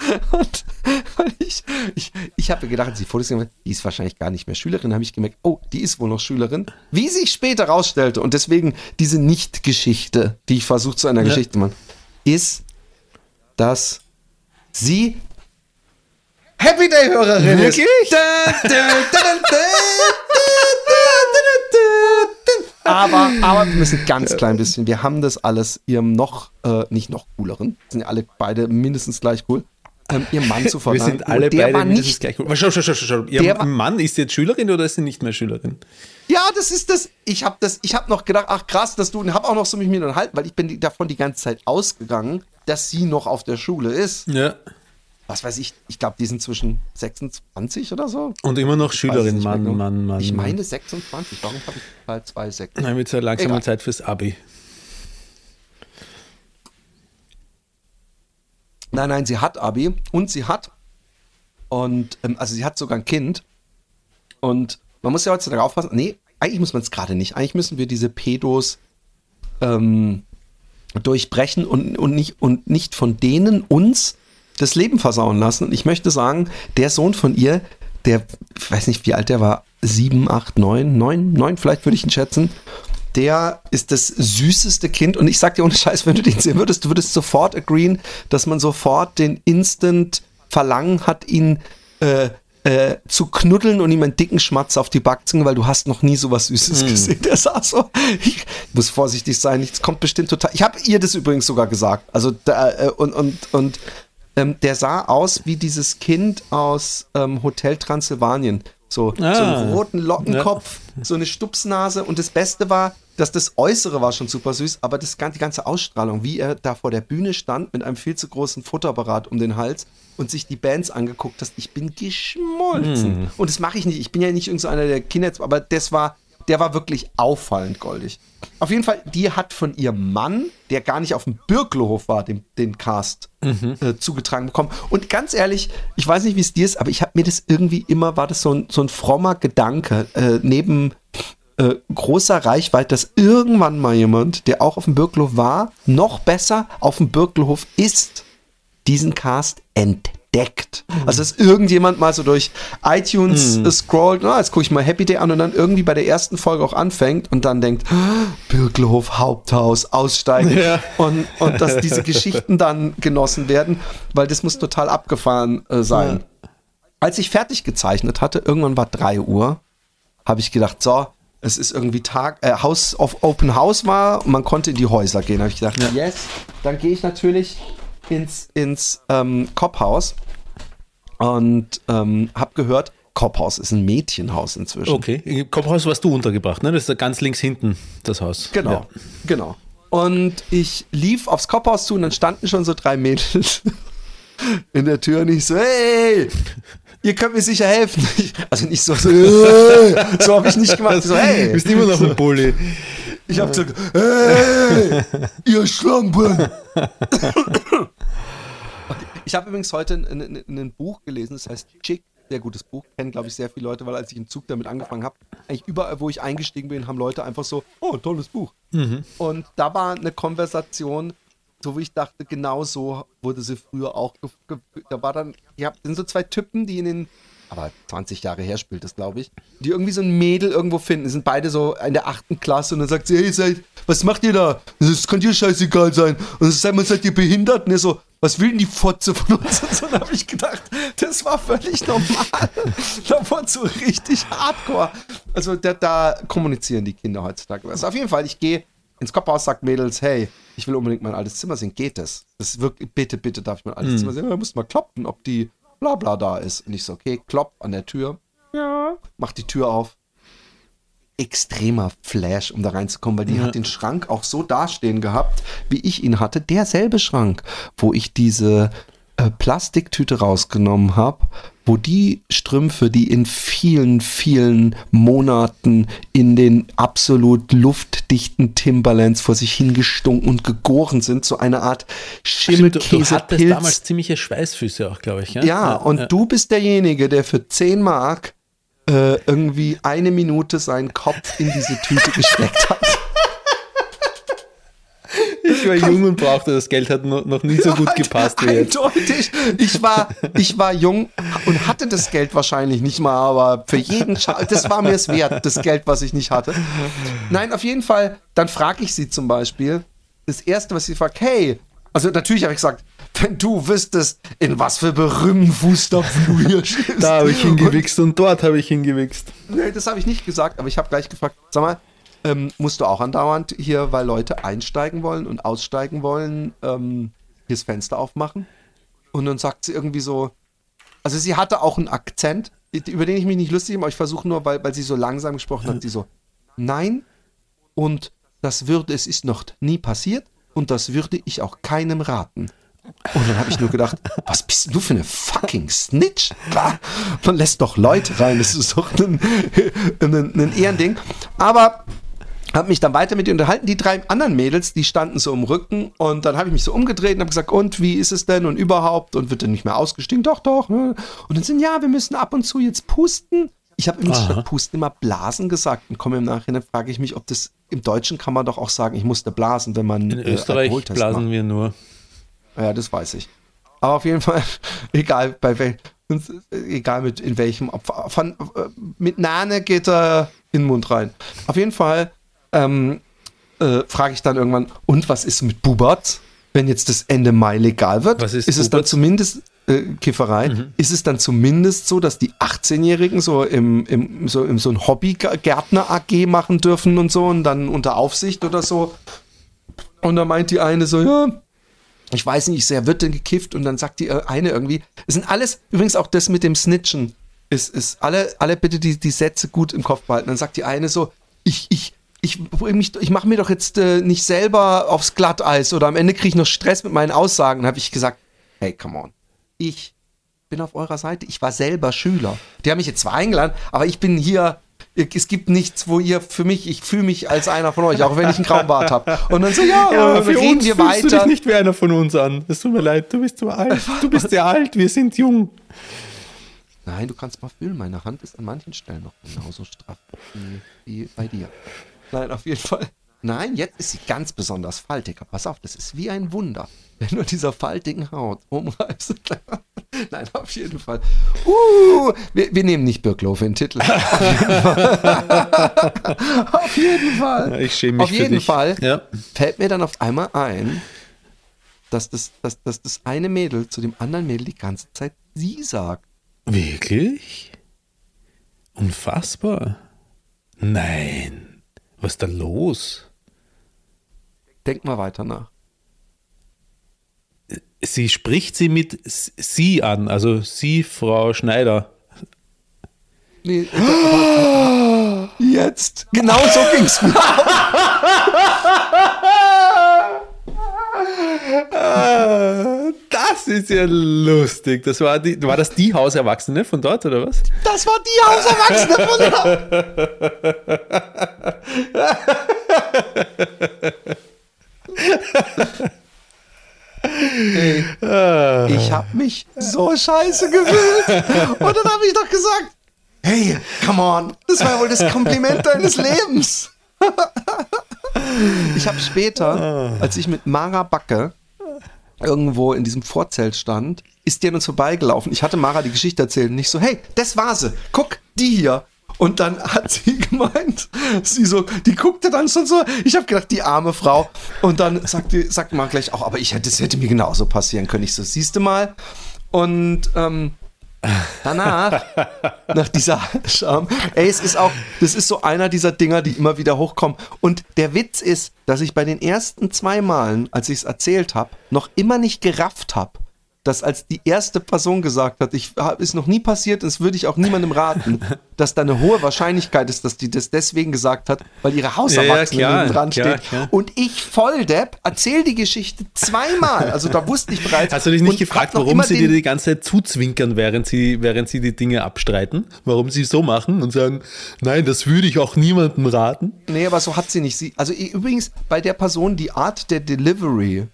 *laughs* Und ich, ich, ich habe gedacht, als ich Fotos habe, die ist wahrscheinlich gar nicht mehr Schülerin, habe ich gemerkt, oh, die ist wohl noch Schülerin. Wie sich später rausstellte, und deswegen diese Nicht-Geschichte, die ich versuche zu einer Geschichte zu machen, ist, dass sie Happy Day-Hörerin ist. Wirklich? aber, aber wir müssen ganz klein bisschen. Wir haben das alles ihrem noch, äh, nicht noch cooleren, sind ja alle beide mindestens gleich cool. Ähm, ihr Mann zu verlangen. Wir sind alle oh, der beide nicht gleich cool. Schau, schau, schau, schau. Ihr Mann ist jetzt Schülerin oder ist sie nicht mehr Schülerin? Ja, das ist das. Ich habe das. Ich habe noch gedacht, ach krass, dass du und habe auch noch so mich mit mir unterhalten, weil ich bin davon die ganze Zeit ausgegangen, dass sie noch auf der Schule ist. Ja. Was weiß ich, ich glaube, die sind zwischen 26 oder so. Und immer noch es Schülerin, mehr Mann, genau. Mann, Mann. Ich Mann. meine 26. Warum habe ich halt zwei Sechs? Dann wird es ja langsam mal Egal. Zeit fürs Abi. Nein, nein, sie hat Abi und sie hat und ähm, also sie hat sogar ein Kind und man muss ja heutzutage aufpassen. Nee, eigentlich muss man es gerade nicht. Eigentlich müssen wir diese Pedos ähm, durchbrechen und, und, nicht, und nicht von denen uns das Leben versauen lassen. Und ich möchte sagen, der Sohn von ihr, der, ich weiß nicht, wie alt der war, sieben, acht, neun, neun, neun, vielleicht würde ich ihn schätzen. Der ist das süßeste Kind und ich sag dir ohne Scheiß, wenn du den sehen würdest, du würdest sofort agreeen, dass man sofort den Instant Verlangen hat, ihn äh, äh, zu knuddeln und ihm einen dicken Schmatz auf die Backzunge, weil du hast noch nie sowas Süßes gesehen. Der sah so, ich muss vorsichtig sein, es kommt bestimmt total, ich habe ihr das übrigens sogar gesagt, also da, äh, und, und, und ähm, der sah aus wie dieses Kind aus ähm, Hotel Transsilvanien. So, so Ah. einen roten Lockenkopf, so eine Stupsnase. Und das Beste war, dass das Äußere war schon super süß, aber das, die ganze Ausstrahlung, wie er da vor der Bühne stand mit einem viel zu großen Futterapparat um den Hals und sich die Bands angeguckt hat, ich bin geschmolzen. Und das mache ich nicht. Ich bin ja nicht irgend so einer der Kinder, aber das war, der war wirklich auffallend goldig. Auf jeden Fall, die hat von ihrem Mann, der gar nicht auf dem Birklohof war, den, den Cast äh, zugetragen bekommen. Und ganz ehrlich, ich weiß nicht, wie es dir ist, aber ich habe mir das irgendwie immer, war das so ein, so ein frommer Gedanke, äh, neben äh, großer Reichweite, dass irgendwann mal jemand, der auch auf dem Birklohof war, noch besser auf dem Birklohof ist, diesen Cast entdeckt. Also dass irgendjemand mal so durch iTunes äh, scrollt, na, jetzt gucke ich mal Happy Day an und dann irgendwie bei der ersten Folge auch anfängt und dann denkt, "Ah, Birkelhof, Haupthaus, aussteigen und, und dass diese *laughs* Geschichten dann genossen werden, weil das muss total abgefahren äh, sein. Als ich fertig gezeichnet hatte, irgendwann war 3 Uhr, habe ich gedacht, so, es ist irgendwie Tag, äh, House of Open House war, und man konnte in die Häuser gehen. habe ich gedacht, yes, dann gehe ich natürlich ins, ins ähm, Kopfhaus und ähm, habe gehört, Kopfhaus ist ein Mädchenhaus inzwischen. Okay. Kopfhaus warst du untergebracht, ne? Das ist ganz links hinten, das Haus. Genau, Ja. genau. Und ich lief aufs Kopfhaus zu und dann standen schon so drei Mädels *laughs* in der Tür und ich so, hey, ihr könnt mir sicher helfen. *laughs* Also nicht so, so, *laughs* so habe ich nicht gemacht. So, hey. Du bist immer noch ein Bulli. Ich habe gesagt, hey, ihr Schlampen. Ich habe übrigens heute ein, ein, ein Buch gelesen, das heißt Chick, sehr gutes Buch, kennen glaube ich sehr viele Leute, weil als ich im Zug damit angefangen habe, eigentlich überall, wo ich eingestiegen bin, haben Leute einfach so, oh, tolles Buch. Und da war eine Konversation, so wie ich dachte, genau so wurde sie früher auch. Da war dann, ja, das sind so zwei Typen, die in den, aber 20 Jahre her spielt das, glaube ich, die irgendwie so ein Mädel irgendwo finden. Die sind beide so in der achten Klasse und dann sagt sie, hey, seid, was macht ihr da? Das kann dir scheißegal sein. Und dann sagt man, seid ihr behindert? Und er so, was will denn die Fotze von uns? Und so habe ich gedacht, das war völlig normal. *laughs* da wurde so richtig hardcore. Also da, da kommunizieren die Kinder heutzutage. Also auf jeden Fall, ich gehe ins Kopfhaus, sagt Mädels, hey, ich will unbedingt mein altes Zimmer sehen. Geht das? Das ist wirklich, bitte, bitte darf ich mein altes Zimmer sehen. Da musst du mal klopfen, ob die bla bla da ist. Und ich so, okay, klopp an der Tür. Ja. Mach die Tür auf. Extremer Flash, um da reinzukommen, weil die hat den Schrank auch so dastehen gehabt, wie ich ihn hatte. Derselbe Schrank, wo ich diese äh, Plastiktüte rausgenommen habe, wo die Strümpfe, die in vielen, vielen Monaten in den absolut luftdichten Timberlands vor sich hingestunken und gegoren sind, so eine Art Stimmt, du, du hattest Schimmelkäsepilz. damals ziemliche Schweißfüße auch, glaube ich. Ja, Ja, und du bist derjenige, der für 10 Mark äh, irgendwie eine Minute seinen Kopf in diese Tüte *laughs* gesteckt hat. Ich war jung und brauchte das Geld, hat noch, nie so gut gepasst wie jetzt. Eindeutig. Ich war, ich war jung und hatte das Geld wahrscheinlich nicht mal, aber für jeden, Scha das war mir es wert, das Geld, was ich nicht hatte. Nein, auf jeden Fall, dann frage ich sie zum Beispiel, das Erste, was sie fragt, hey, also natürlich habe ich gesagt, wenn du wüsstest, in was für berühmten Fußstapfen du hier *laughs* stehst. Da habe ich hingewichst und dort habe ich hingewichst. Nee, das habe ich nicht gesagt, aber ich habe gleich gefragt, sag mal, ähm, musst du auch andauernd hier, weil Leute einsteigen wollen und aussteigen wollen, ähm, hier das Fenster aufmachen? Und dann sagt sie irgendwie so, also sie hatte auch einen Akzent, über den ich mich nicht lustig mache, aber ich versuche nur, weil, weil sie so langsam gesprochen hat, sie so, nein, und das würde, es ist noch nie passiert und das würde ich auch keinem raten. Und dann habe ich nur gedacht, was bist du für eine fucking Snitch? Man lässt doch Leute rein, das ist doch ein, ein, ein Ehrending. Aber habe mich dann weiter mit ihr unterhalten. Die drei anderen Mädels, die standen so im Rücken und dann habe ich mich so umgedreht und habe gesagt, und wie ist es denn und überhaupt und wird denn nicht mehr ausgestiegen? Doch, doch. Ne? Und dann sind, ja, wir müssen ab und zu jetzt pusten. Ich habe übrigens statt pusten immer blasen gesagt und komme im Nachhinein, frage ich mich, ob das im Deutschen kann man doch auch sagen, ich musste blasen, wenn man In äh, Österreich blasen macht. wir nur. Ja, das weiß ich. Aber auf jeden Fall, *laughs* egal bei wel, egal mit in welchem, von, äh, mit Nane geht er in den Mund rein. Auf jeden Fall ähm, äh, frage ich dann irgendwann, und was ist mit Bubat, wenn jetzt das Ende Mai legal wird? Was ist es dann zumindest äh, Kifferei? Ist es dann zumindest so, dass die 18-Jährigen so im, im so, im so ein Hobbygärtner AG machen dürfen und so und dann unter Aufsicht oder so? Und da meint die eine so, ja, ich weiß nicht, sehr wird denn gekifft und dann sagt die äh, eine irgendwie, es sind alles, übrigens auch das mit dem Snitchen, ist, ist alle, alle bitte die, die Sätze gut im Kopf behalten. Dann sagt die eine so, ich, ich, ich, mich, ich mache mir doch jetzt äh, nicht selber aufs Glatteis oder am Ende kriege ich noch Stress mit meinen Aussagen. Dann habe ich gesagt, hey, come on, ich bin auf eurer Seite, ich war selber Schüler. Die haben mich jetzt zwar eingeladen, aber ich bin hier, es gibt nichts, wo ihr für mich, ich fühle mich als einer von euch, auch wenn ich einen grauen Bart habe. Und dann so, ja, *laughs* Ja, äh, für reden uns wir fühlst du dich weiter. nicht wie einer von uns an. Es tut mir leid, du bist zu alt. *laughs* Du bist sehr alt, wir sind jung. Nein, du kannst mal fühlen, meine Hand ist an manchen Stellen noch genauso straff wie, wie bei dir. Nein, auf jeden Fall. Nein, jetzt ist sie ganz besonders faltig. Aber Pass auf, das ist wie ein Wunder, wenn du dieser faltigen Haut umreibst. *laughs* Nein, auf jeden Fall. Uh, wir, wir nehmen nicht Birklow für den Titel. *laughs* Auf jeden Fall. *laughs* auf jeden Fall. Ich schäme mich Auf für jeden dich. Fall Ja. fällt mir dann auf einmal ein, dass das, dass, dass das eine Mädel zu dem anderen Mädel die ganze Zeit sie sagt. Wirklich? Unfassbar. Nein. Was ist da los? Denk mal weiter nach. Sie spricht sie mit Sie an, also Sie, Frau Schneider. Nee, *gasps* aber, jetzt. Genau so ging's mir. Das ist ja lustig. Das war, die, war das die Hauserwachsene von dort, oder was? Das war die Hauserwachsene von da. *laughs* Ey, ich habe mich so scheiße gefühlt. Und dann habe ich doch gesagt, hey, come on, das war wohl das Kompliment deines Lebens. ich habe später, als ich mit Mara Backe irgendwo in diesem Vorzelt stand, ist die an uns vorbeigelaufen. Ich hatte Mara die Geschichte erzählt und nicht so, hey, das war sie. Guck, die hier. Und dann hat sie *laughs* gemeint, sie so, die guckte dann schon so, ich habe gedacht, die arme Frau. Und dann sagte, sagt Mara gleich auch, aber ich hätte, das hätte mir genauso passieren können. Ich so, siehst du mal. Und ähm, danach, *laughs* nach dieser Scham, ey, es ist auch, das ist so einer dieser Dinger, die immer wieder hochkommen. Und der Witz ist, dass ich bei den ersten zwei Malen, als ich es erzählt habe, noch immer nicht gerafft habe, dass als die erste Person gesagt hat, ich ist noch nie passiert, das würde ich auch niemandem raten, *laughs* dass da eine hohe Wahrscheinlichkeit ist, dass die das deswegen gesagt hat, weil ihre Hauserwachsene Ja, ja, dran klar, steht. klar. Und ich Volldepp erzähl die Geschichte zweimal. Also da wusste ich bereits. Hast du dich nicht gefragt, warum sie dir die ganze Zeit zuzwinkern, während sie, während sie die Dinge abstreiten? Warum sie so machen und sagen, nein, das würde ich auch niemandem raten? Nee, aber so hat sie nicht. Sie, also übrigens, bei der Person, die Art der Delivery,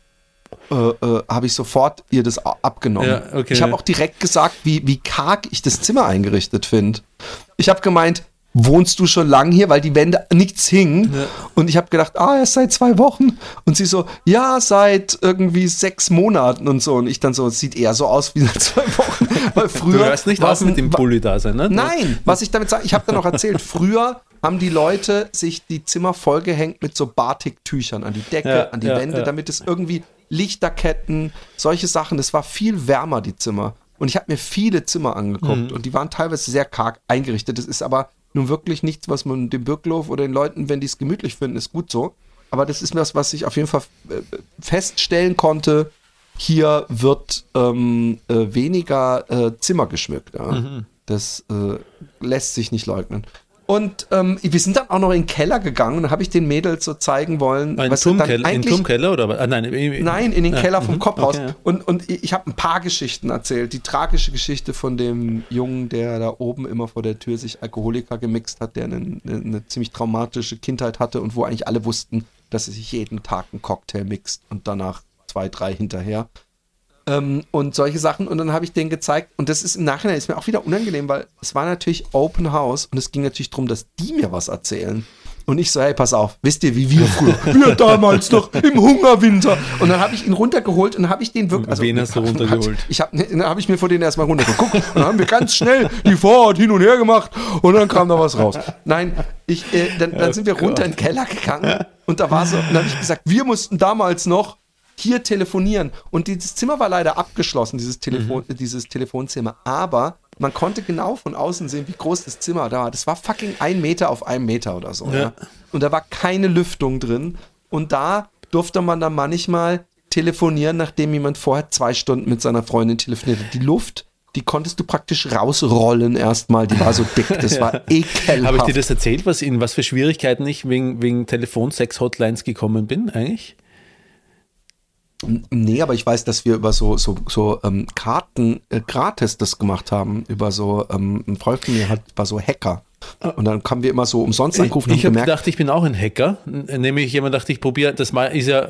äh, äh, habe ich sofort ihr das abgenommen. Ja, okay. Ich habe auch direkt gesagt, wie, wie karg ich das Zimmer eingerichtet finde. Ich habe gemeint, wohnst du schon lang hier, weil die Wände nichts hingen. Und ich habe gedacht, ah, erst seit zwei Wochen. Und sie so, ja, seit irgendwie sechs Monaten und so. Und ich dann so, es sieht eher so aus wie seit zwei Wochen. *laughs* Weil früher Du hörst nicht auf mit dem Bulli da sein, ne? Nein, was ich damit sage, ich habe da noch erzählt, früher haben die Leute sich die Zimmer vollgehängt mit so Batiktüchern an die Decke, Ja, an die ja, Wände, ja. damit es irgendwie Lichterketten, solche Sachen, es war viel wärmer, die Zimmer. Und ich habe mir viele Zimmer Mhm. angeguckt und die waren teilweise sehr karg eingerichtet. Das ist aber nun wirklich nichts, was man dem Birklof oder den Leuten, wenn die es gemütlich finden, ist gut so. Aber das ist was, was ich auf jeden Fall äh, feststellen konnte. Hier wird ähm, äh, weniger äh, Zimmer geschmückt. Ja. Mhm. Das äh, lässt sich nicht leugnen. Und ähm, wir sind dann auch noch in den Keller gegangen und da habe ich den Mädels so zeigen wollen, Ein was dann Turmkeller, in eigentlich- Turmkeller oder was? Ah, nein, im- Nein, in den Ja, Keller vom mhm, Kopfhaus. okay. Und, und ich habe ein paar Geschichten erzählt. Die tragische Geschichte von dem Jungen, der da oben immer vor der Tür sich Alkoholiker gemixt hat, der eine, eine, eine ziemlich traumatische Kindheit hatte und wo eigentlich alle wussten, dass er sich jeden Tag einen Cocktail mixt und danach zwei, drei hinterher. Ähm, und solche Sachen. Und dann habe ich denen gezeigt, und das ist im Nachhinein ist mir auch wieder unangenehm, weil es war natürlich Open House und es ging natürlich darum, dass die mir was erzählen. Und ich so, hey, pass auf, wisst ihr, wie wir früher, *laughs* wir damals noch im Hungerwinter. Und dann habe ich ihn runtergeholt und habe ich den wirklich. Also, Wen hast du runtergeholt? Ich habe, dann habe ich mir vor denen erstmal runtergeguckt. Und dann haben wir ganz schnell die Vorhaut hin und her gemacht und dann kam da was raus. Nein, ich, äh, dann, dann sind wir runter in den Keller gegangen und da war so, und dann habe ich gesagt, wir mussten damals noch hier telefonieren. Und dieses Zimmer war leider abgeschlossen, dieses, Telefon, Mhm. dieses Telefonzimmer. Aber man konnte genau von außen sehen, wie groß das Zimmer da war. Das war fucking ein Meter auf einem Meter oder so. Ja. Ja. Und da war keine Lüftung drin. Und da durfte man dann manchmal telefonieren, nachdem jemand vorher zwei Stunden mit seiner Freundin telefoniert hat. Die Luft, die konntest du praktisch rausrollen erstmal. Die war so dick. Das *laughs* war ekelhaft. Habe ich dir das erzählt, was in was für Schwierigkeiten ich wegen, wegen Telefon-Sex-Hotlines gekommen bin, eigentlich? Nee, aber ich weiß, dass wir über so, so, so ähm, Karten äh, gratis das gemacht haben. Über so, ähm, ein Freund von mir hat, war so Hacker. Und dann haben wir immer so umsonst angerufen ich und habe gedacht, ich bin auch ein Hacker. Nämlich jemand dachte, ich probiere, das mal ist ja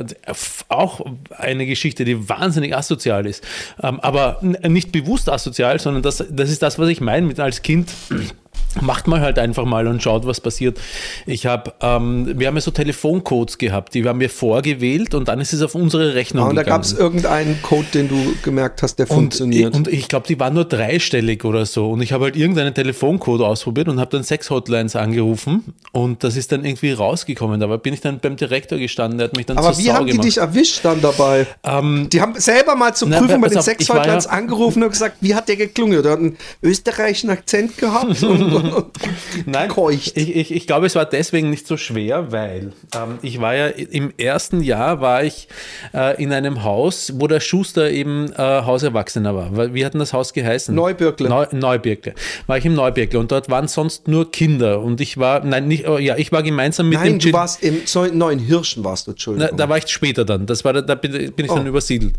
auch eine Geschichte, die wahnsinnig asozial ist. Ähm, aber nicht bewusst asozial, sondern das, das ist das, was ich meine mit als Kind. Macht man halt einfach mal und schaut, was passiert. Ich habe, ähm, wir haben ja so Telefoncodes gehabt, die haben wir vorgewählt und dann ist es auf unsere Rechnung ah, und da gegangen. gab es irgendeinen Code, den du gemerkt hast, der Und, funktioniert. und ich glaube, die waren nur dreistellig oder so. Und ich habe halt irgendeinen Telefoncode ausprobiert und habe dann sechs Hotlines angerufen. Und das ist dann irgendwie rausgekommen. Da bin ich dann beim Direktor gestanden, der hat mich dann aber zur wie Sau haben die gemacht. dich erwischt dann dabei? Ähm, Die haben selber mal zur Na, Prüfung bei den auf, ich war Sexhotlines ja- angerufen und gesagt, wie hat der geklungen? Der hat einen österreichischen Akzent gehabt *laughs* und, *laughs* Nein, keucht. ich, ich, ich glaube, es war deswegen nicht so schwer, weil ähm, ich war ja im ersten Jahr war ich äh, in einem Haus, wo der Schuster eben äh, Hauserwachsener war. Wie hat denn das Haus geheißen? Neubirkle. Neu, Neubirkle. War ich im Neubirkle und dort waren sonst nur Kinder und ich war, nein, nicht, oh, ja, ich war gemeinsam mit Nein, dem du Gin- warst im so, neuen Hirschen warst du, na, Entschuldigung. da war ich später dann. Das war, da- bin, bin ich dann Oh. übersiedelt.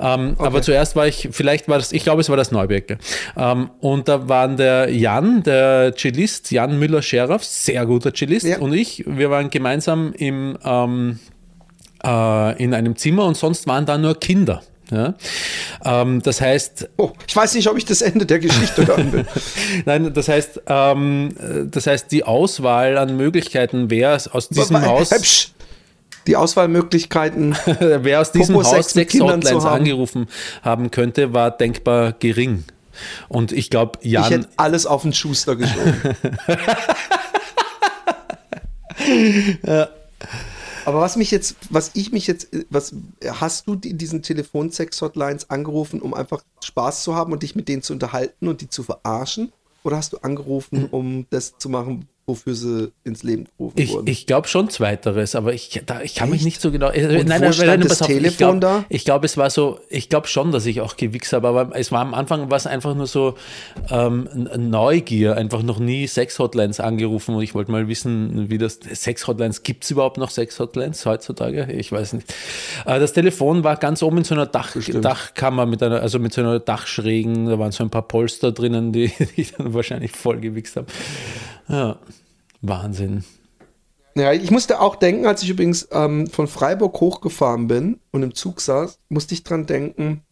Ähm, Aber zuerst war ich, vielleicht war das, ich glaube, es war das Neubirke. Ähm, und da waren der Jan, der Cellist, Jan Müller-Scheraff, sehr guter Cellist, Ja. und ich, wir waren gemeinsam im, ähm, äh, in einem Zimmer und sonst waren da nur Kinder. Ja? Ähm, das heißt, oh, ich weiß nicht, ob ich das Ende der Geschichte *laughs* hören will. nein, das heißt, ähm, äh, das heißt, die Auswahl an Möglichkeiten, wer aus diesem Aber, Haus. äh, psch, Die Auswahlmöglichkeiten. *laughs* Wer aus diesem Haus sechs Hotlines haben. angerufen haben könnte, war denkbar gering. Und ich glaube, Ich Jan, hätte alles auf den Schuster geschoben. *laughs* Aber was mich jetzt, was ich mich jetzt, was hast du die, diesen Telefonsex-Hotlines angerufen, um einfach Spaß zu haben und dich mit denen zu unterhalten und die zu verarschen? Oder hast du angerufen, um das zu machen, wofür sie ins Leben gerufen ich, wurden? ich glaube schon zweiteres, aber ich, da, ich kann mich Echt? nicht so genau. Äh, Und wo stand das ich Telefon glaube, da? ich glaube, es war so, ich glaube schon, dass ich auch gewichst habe, aber es war am Anfang war es einfach nur so ähm, Neugier, einfach noch nie Sex-Hotlines angerufen und ich wollte mal wissen, wie das Sex-Hotlines, gibt es überhaupt noch Sex-Hotlines heutzutage? Ich weiß nicht. Äh, das Telefon war ganz oben in so einer Dach, Dachkammer mit einer, also mit so einer Dachschrägen, da waren so ein paar Polster drinnen, die, *laughs* die ich dann wahrscheinlich voll gewichst habe. Ja, Wahnsinn. Ja, ich musste auch denken, als ich übrigens ähm, von Freiburg hochgefahren bin und im Zug saß, musste ich dran denken,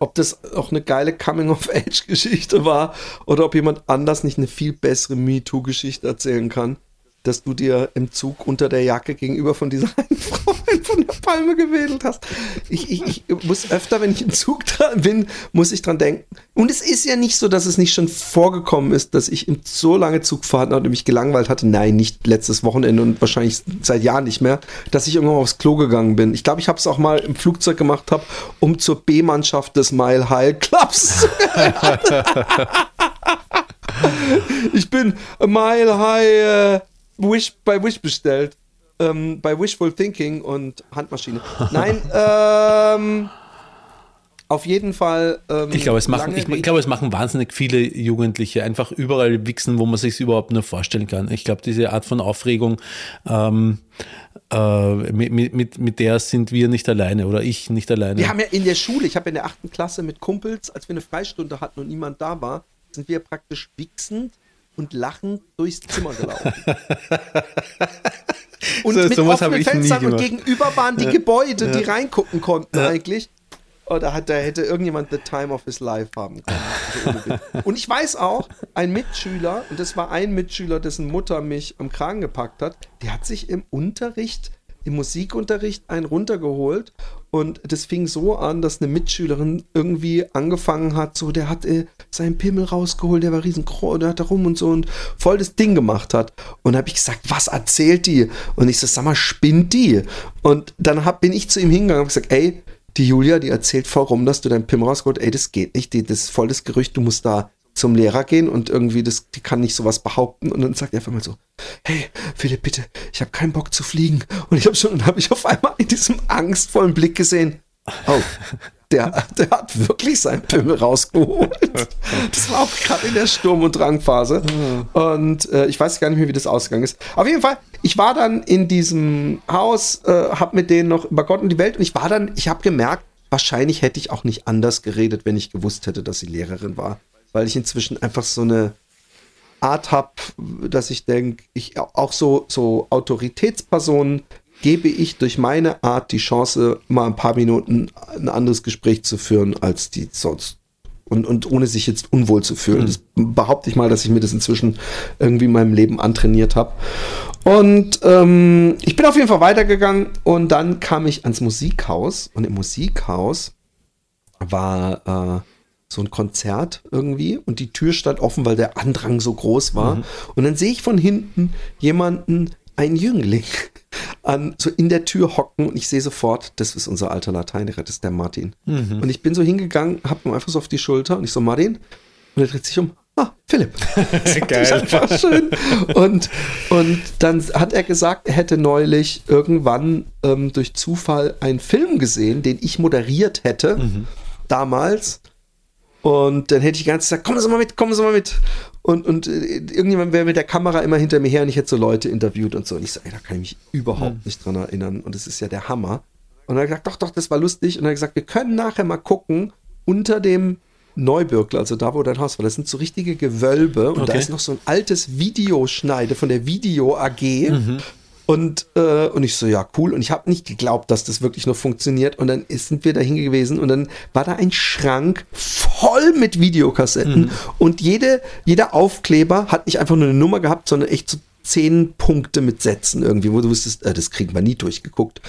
ob das auch eine geile Coming-of-Age-Geschichte war oder ob jemand anders nicht eine viel bessere MeToo-Geschichte erzählen kann, dass du dir im Zug unter der Jacke gegenüber von dieser *laughs* einen Frau von der Palme gewedelt hast. Ich, ich, ich muss öfter, wenn ich im Zug bin, muss ich dran denken. Und es ist ja nicht so, dass es nicht schon vorgekommen ist, dass ich im so lange Zug fahren und mich gelangweilt hatte. Nein, nicht letztes Wochenende und wahrscheinlich seit Jahren nicht mehr, dass ich irgendwann aufs Klo gegangen bin. Ich glaube, ich habe es auch mal im Flugzeug gemacht, hab, um zur B-Mannschaft des Mile High Clubs zu *laughs* Ich bin Mile High äh, Wish, bei Wish bestellt. Ähm, bei Wishful Thinking und Handmaschine. Nein, *laughs* ähm, auf jeden Fall. Ähm, Ich glaube, es machen, ich, ich glaube, es machen wahnsinnig viele Jugendliche einfach überall wichsen, wo man sich überhaupt nur vorstellen kann. Ich glaube, diese Art von Aufregung, ähm, äh, mit, mit- mit, mit der sind wir nicht alleine oder ich nicht alleine. Wir haben ja in der Schule, ich habe in der achten Klasse mit Kumpels, als wir eine Freistunde hatten und niemand da war, sind wir praktisch wichsend und lachend durchs Zimmer gelaufen. *laughs* und So- mit offenen Fenstern und gegenüber waren die Gebäude, die reingucken konnten eigentlich. Oh, da, hat, da hätte irgendjemand the time of his life haben können. Also und ich weiß auch, ein Mitschüler, und das war ein Mitschüler, dessen Mutter mich am Kragen gepackt hat, der hat sich im Unterricht, im Musikunterricht einen runtergeholt. Und das fing so an, dass eine Mitschülerin irgendwie angefangen hat, so, der hat äh, seinen Pimmel rausgeholt, der war riesengroß, der hat da rum und so und voll das Ding gemacht hat. Und habe ich gesagt, was erzählt die? Und ich so, sag mal, spinnt die? Und dann hab, bin ich zu ihm hingegangen und gesagt, ey, die Julia, die erzählt voll rum, dass du deinen Pimmel rausgeholt, ey, das geht nicht, das ist voll das Gerücht, du musst da zum Lehrer gehen und irgendwie, das, die kann nicht sowas behaupten. Und dann sagt er einfach mal so, hey, Philipp, bitte, ich habe keinen Bock zu fliegen. Und ich habe schon, und habe ich auf einmal in diesem angstvollen Blick gesehen, oh, der, der hat wirklich seinen Pimmel rausgeholt. Das war auch gerade in der Sturm- und Drangphase. Und äh, ich weiß gar nicht mehr, wie das ausgegangen ist. Auf jeden Fall, ich war dann in diesem Haus, äh, habe mit denen noch über Gott und die Welt und ich war dann, ich habe gemerkt, wahrscheinlich hätte ich auch nicht anders geredet, wenn ich gewusst hätte, dass sie Lehrerin war. Weil ich inzwischen einfach so eine Art habe, dass ich denke, ich auch so, so Autoritätspersonen gebe ich durch meine Art die Chance, mal ein paar Minuten ein anderes Gespräch zu führen, als die sonst. Und, und ohne sich jetzt unwohl zu fühlen. Das behaupte ich mal, dass ich mir das inzwischen irgendwie in meinem Leben antrainiert habe. Und ähm, ich bin auf jeden Fall weitergegangen und dann kam ich ans Musikhaus und im Musikhaus war äh, so ein Konzert irgendwie und die Tür stand offen, weil der Andrang so groß war. Und dann sehe ich von hinten jemanden, einen Jüngling, *laughs* an, so in der Tür hocken und ich sehe sofort, das ist unser alter Lateinlehrer, das ist der Martin. Und ich bin so hingegangen, hab ihm einfach so auf die Schulter und ich so, Martin, und er dreht sich um, ah, Philipp. *laughs* Das Geil. einfach schön. Und, und dann hat er gesagt, er hätte neulich irgendwann ähm, durch Zufall einen Film gesehen, den ich moderiert hätte, damals. Und dann hätte ich die ganze Zeit, kommen Sie mal mit, kommen Sie mal mit. Und, und äh, irgendjemand wäre mit der Kamera immer hinter mir her und ich hätte so Leute interviewt und so. Und ich so, ey, da kann ich mich überhaupt nicht dran erinnern. Und das ist ja der Hammer. Und er hat gesagt, doch, doch, das war lustig. Und er hat gesagt, wir können nachher mal gucken, unter dem Neubürgler, also da, wo dein Haus war, das sind so richtige Gewölbe. Und da Okay. ist noch so ein altes Videoschneide von der Video AG. Und, äh, und ich so, ja, cool. Und ich habe nicht geglaubt, dass das wirklich noch funktioniert. Und dann sind wir dahin gewesen und dann war da ein Schrank voll mit Videokassetten. Und jede, jeder Aufkleber hat nicht einfach nur eine Nummer gehabt, sondern echt so zehn Punkte mit Sätzen irgendwie, wo du wusstest, äh, das kriegen wir nie durchgeguckt.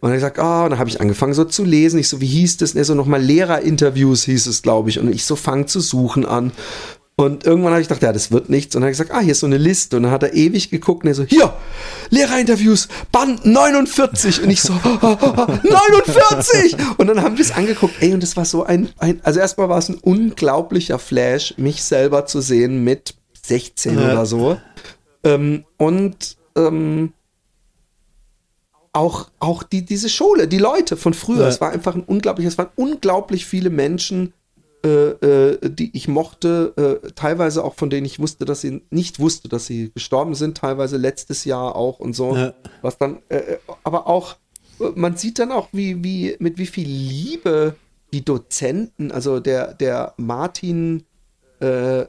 Und dann gesagt, ah, und dann habe ich angefangen so zu lesen. Ich so, wie hieß das? Und er so nochmal Lehrerinterviews hieß es, glaube ich. Und ich so fang zu suchen an. Und irgendwann habe ich gedacht, ja, das wird nichts. Und dann habe ich gesagt, ah, hier ist so eine Liste. Und dann hat er ewig geguckt und er so, hier, Lehrerinterviews, Band 49. Und ich so, *laughs* 49! Und dann haben wir es angeguckt. Ey, und es war so ein, ein also erstmal war es ein unglaublicher Flash, mich selber zu sehen mit 16 Ja. oder so. Ähm, und ähm, auch, auch die, diese Schule, die Leute von früher. Ja. Es war einfach ein unglaublich, es waren unglaublich viele Menschen, äh, äh, die ich mochte, äh, teilweise auch von denen ich wusste, dass sie nicht wusste, dass sie gestorben sind, teilweise letztes Jahr auch und so. Ja. Was dann, äh, äh, aber auch, äh, man sieht dann auch, wie, wie, mit wie viel Liebe die Dozenten, also der, der Martin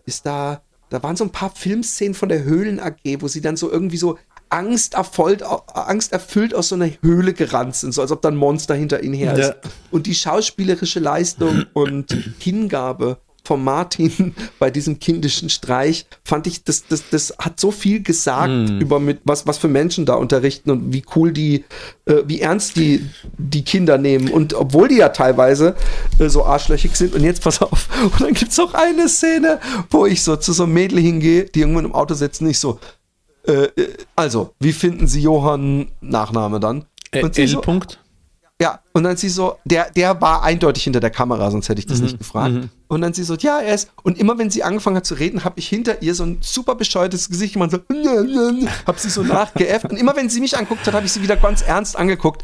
ist da, da waren so ein paar Filmszenen von der Höhlen AG, wo sie dann so irgendwie so angsterfüllt, angsterfüllt aus so einer Höhle gerannt sind, so als ob da ein Monster hinter ihnen her ist. Ja. Und die schauspielerische Leistung und Hingabe von Martin *laughs* bei diesem kindischen Streich fand ich, das, das, das hat so viel gesagt über mit was, was für Menschen da unterrichten und wie cool die, äh, wie ernst die die Kinder nehmen. Und obwohl die ja teilweise äh, so arschlöchig sind, und jetzt pass auf, *laughs* und dann gibt es auch eine Szene, wo ich so zu so einem Mädel hingehe, die irgendwo im Auto sitzen, nicht so, äh, also, wie finden Sie Johann Nachname dann? Äh, Und L. so, Punkt. ja, und dann sie so, der, der war eindeutig hinter der Kamera, sonst hätte ich das nicht gefragt. Und dann sie so, ja, er ist. Und immer wenn sie angefangen hat zu reden, habe ich hinter ihr so ein super bescheuertes Gesicht gemacht, so, *laughs* habe sie so nachgeäfft. Und immer wenn sie mich anguckt hat, habe ich sie wieder ganz ernst angeguckt.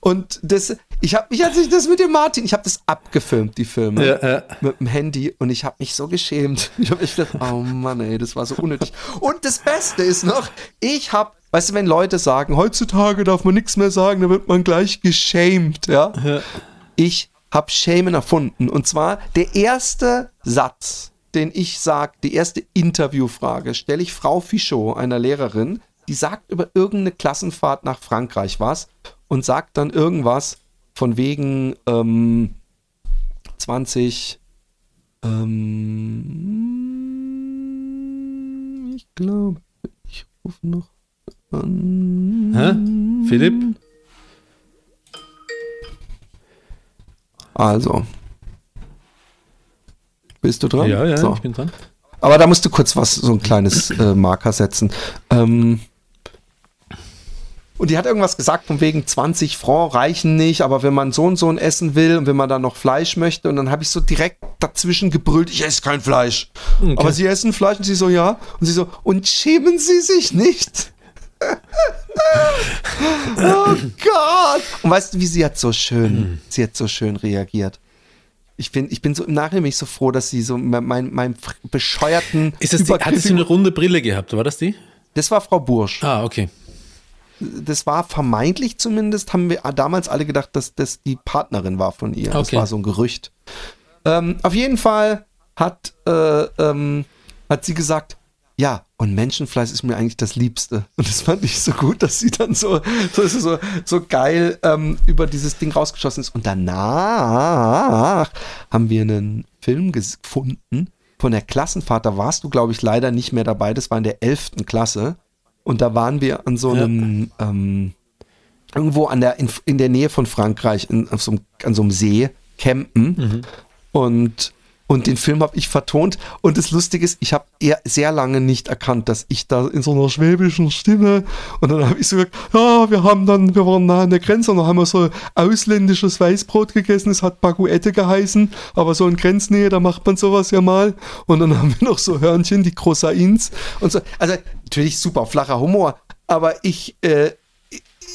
Und das, ich habe mich, als ich das mit dem Martin, ich habe das abgefilmt, die Filme, Ja, ja. mit dem Handy. Und ich habe mich so geschämt. *laughs* Ich habe echt gedacht, oh Mann, ey, das war so unnötig. Und das Beste ist noch, ich habe, weißt du, wenn Leute sagen, heutzutage darf man nichts mehr sagen, da wird man gleich geschämt, ja. Ich habe Shamen erfunden. Und zwar der erste Satz, den ich sage, die erste Interviewfrage, stelle ich Frau Fichot, einer Lehrerin, die sagt über irgendeine Klassenfahrt nach Frankreich was und sagt dann irgendwas von wegen ähm, 20, ähm, ich glaube, ich rufe noch an. Hä? Philipp? Also. Bist du dran? Ja, ja, So. ich bin dran. Aber da musst du kurz was, so ein kleines äh, Marker setzen. Ähm, und die hat irgendwas gesagt, von wegen 20 Franc reichen nicht, aber wenn man so und so ein Essen will und wenn man dann noch Fleisch möchte, und dann habe ich so direkt dazwischen gebrüllt, ich esse kein Fleisch. Aber sie essen Fleisch und sie so, ja. Und sie so, und schämen sie sich nicht? *laughs* oh Gott! Und weißt du, wie sie hat so schön, sie hat so schön reagiert. Ich bin, ich bin so im Nachhinein bin ich so froh, dass sie so mein, mein, bescheuerten. Ist das die, hat sie eine runde Brille gehabt? War das die? das war Frau Bursch. Ah, okay. Das war vermeintlich zumindest, haben wir damals alle gedacht, dass das die Partnerin war von ihr. Das Okay. war so ein Gerücht. Ähm, auf jeden Fall hat, äh, ähm, hat sie gesagt, ja, und Menschenfleisch ist mir eigentlich das Liebste. Und das fand ich so gut, dass sie dann so, so, so, so geil ähm, über dieses Ding rausgeschossen ist. Und danach haben wir einen Film gefunden von der Klassenfahrt. Da warst du, glaube ich, leider nicht mehr dabei. Das war in der 11. Klasse. Und da waren wir an so Ja. einem, ähm, irgendwo an der, in, in der Nähe von Frankreich, in, auf so einem, an so einem See, campen. Und Und den Film habe ich vertont. Und das Lustige ist, ich habe sehr lange nicht erkannt, dass ich da in so einer schwäbischen Stimme. Und dann habe ich so gesagt, ja, wir haben dann, wir waren nah an der Grenze und dann haben wir so ausländisches Weißbrot gegessen. Es hat Baguette geheißen, aber so in Grenznähe, da macht man sowas ja mal. Und dann *laughs* haben wir noch so Hörnchen, die Croissants und so. Also natürlich super flacher Humor. Aber ich, äh,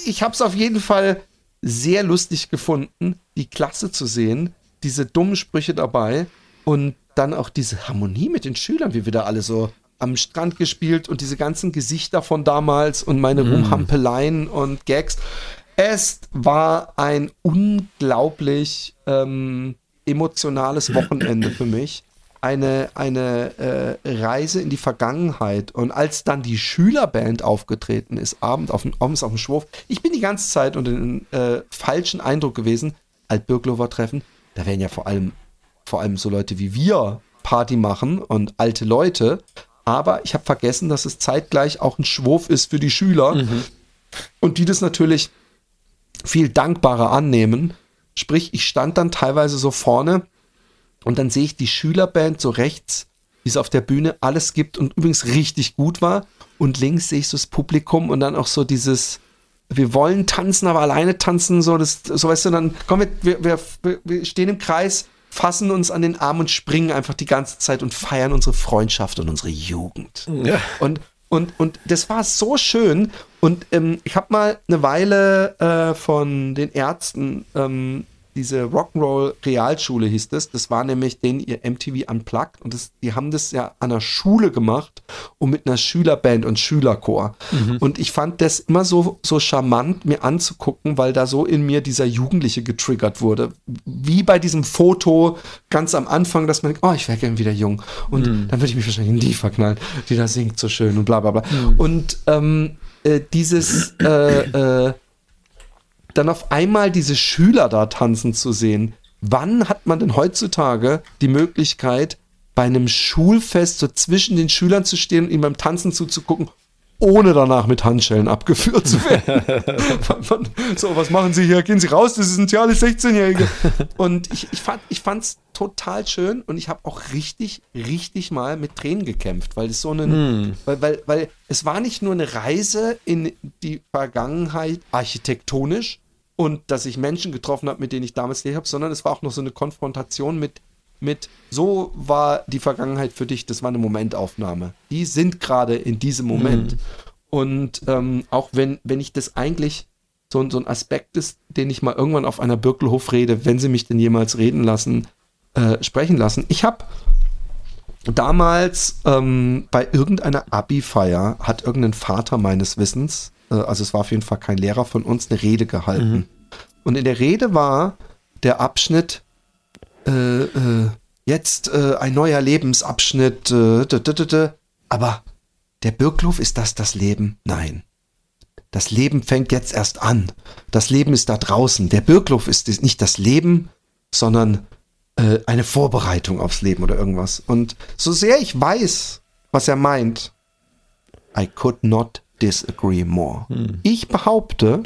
ich habe es auf jeden Fall sehr lustig gefunden, die Klasse zu sehen, diese dummen Sprüche dabei und dann auch diese Harmonie mit den Schülern, wie wir da alle so am Strand gespielt und diese ganzen Gesichter von damals und meine Rumhampeleien und Gags. Es war ein unglaublich ähm, emotionales Wochenende für mich. Eine, eine äh, Reise in die Vergangenheit. Und als dann die Schülerband aufgetreten ist, abend auf dem, abends auf dem Schwurf, ich bin die ganze Zeit unter den äh, falschen Eindruck gewesen, Altbürglover treffen, da werden ja vor allem vor allem so Leute wie wir Party machen und alte Leute. Aber ich habe vergessen, dass es zeitgleich auch ein Schwurf ist für die Schüler und die das natürlich viel dankbarer annehmen. Sprich, ich stand dann teilweise so vorne und dann sehe ich die Schülerband so rechts, wie es auf der Bühne alles gibt und übrigens richtig gut war. Und links sehe ich so das Publikum und dann auch so dieses, wir wollen tanzen, aber alleine tanzen, so, das, so weißt du, dann komm, wir, wir, wir stehen im Kreis, fassen uns an den Arm und springen einfach die ganze Zeit und feiern unsere Freundschaft und unsere Jugend. Ja. Und, und, und das war so schön. Und ähm, ich habe mal eine Weile äh, von den Ärzten ähm, diese Rock'n'Roll Realschule hieß das. Das war nämlich den ihr MTV Unplugged und das, die haben das ja an der Schule gemacht und mit einer Schülerband und Schülerchor. Und ich fand das immer so, so charmant mir anzugucken, weil da so in mir dieser Jugendliche getriggert wurde. Wie bei diesem Foto ganz am Anfang, dass man denkt, oh, ich wäre gern wieder jung. Und dann würde ich mich wahrscheinlich in die verknallen, die da singt so schön und bla bla bla. Und ähm, äh, dieses äh, äh, dann auf einmal diese Schüler da tanzen zu sehen. Wann hat man denn heutzutage die Möglichkeit, bei einem Schulfest so zwischen den Schülern zu stehen und ihnen beim Tanzen zuzugucken, ohne danach mit Handschellen abgeführt zu werden? *laughs* Man- so, was machen Sie hier? Gehen Sie raus, das sind ja alle 16-Jährige. Und ich, ich fand ich fand's total schön und ich habe auch richtig, richtig mal mit Tränen gekämpft, weil es so einen, weil, weil, weil es war nicht nur eine Reise in die Vergangenheit architektonisch und dass ich Menschen getroffen habe, mit denen ich damals gelebt habe, sondern es war auch noch so eine Konfrontation mit, mit, so war die Vergangenheit für dich, das war eine Momentaufnahme. Die sind gerade in diesem Moment. Und ähm, auch wenn, wenn ich das eigentlich so, ein- so ein Aspekt ist, den ich mal irgendwann auf einer Birkelhof-Rede, wenn sie mich denn jemals reden lassen, äh, sprechen lassen. Ich habe damals ähm, bei irgendeiner Abi-Feier hat irgendein Vater meines Wissens, also es war auf jeden Fall kein Lehrer von uns, eine Rede gehalten. Und in der Rede war der Abschnitt äh, äh, jetzt äh, ein neuer Lebensabschnitt, äh, d -d -d aber der Birklof ist das das Leben? Nein. Das Leben fängt jetzt erst an. Das Leben ist da draußen. Der Birklof ist nicht das Leben, sondern äh, eine Vorbereitung aufs Leben oder irgendwas. Und so sehr ich weiß, was er meint, I could not disagree more. Ich behaupte,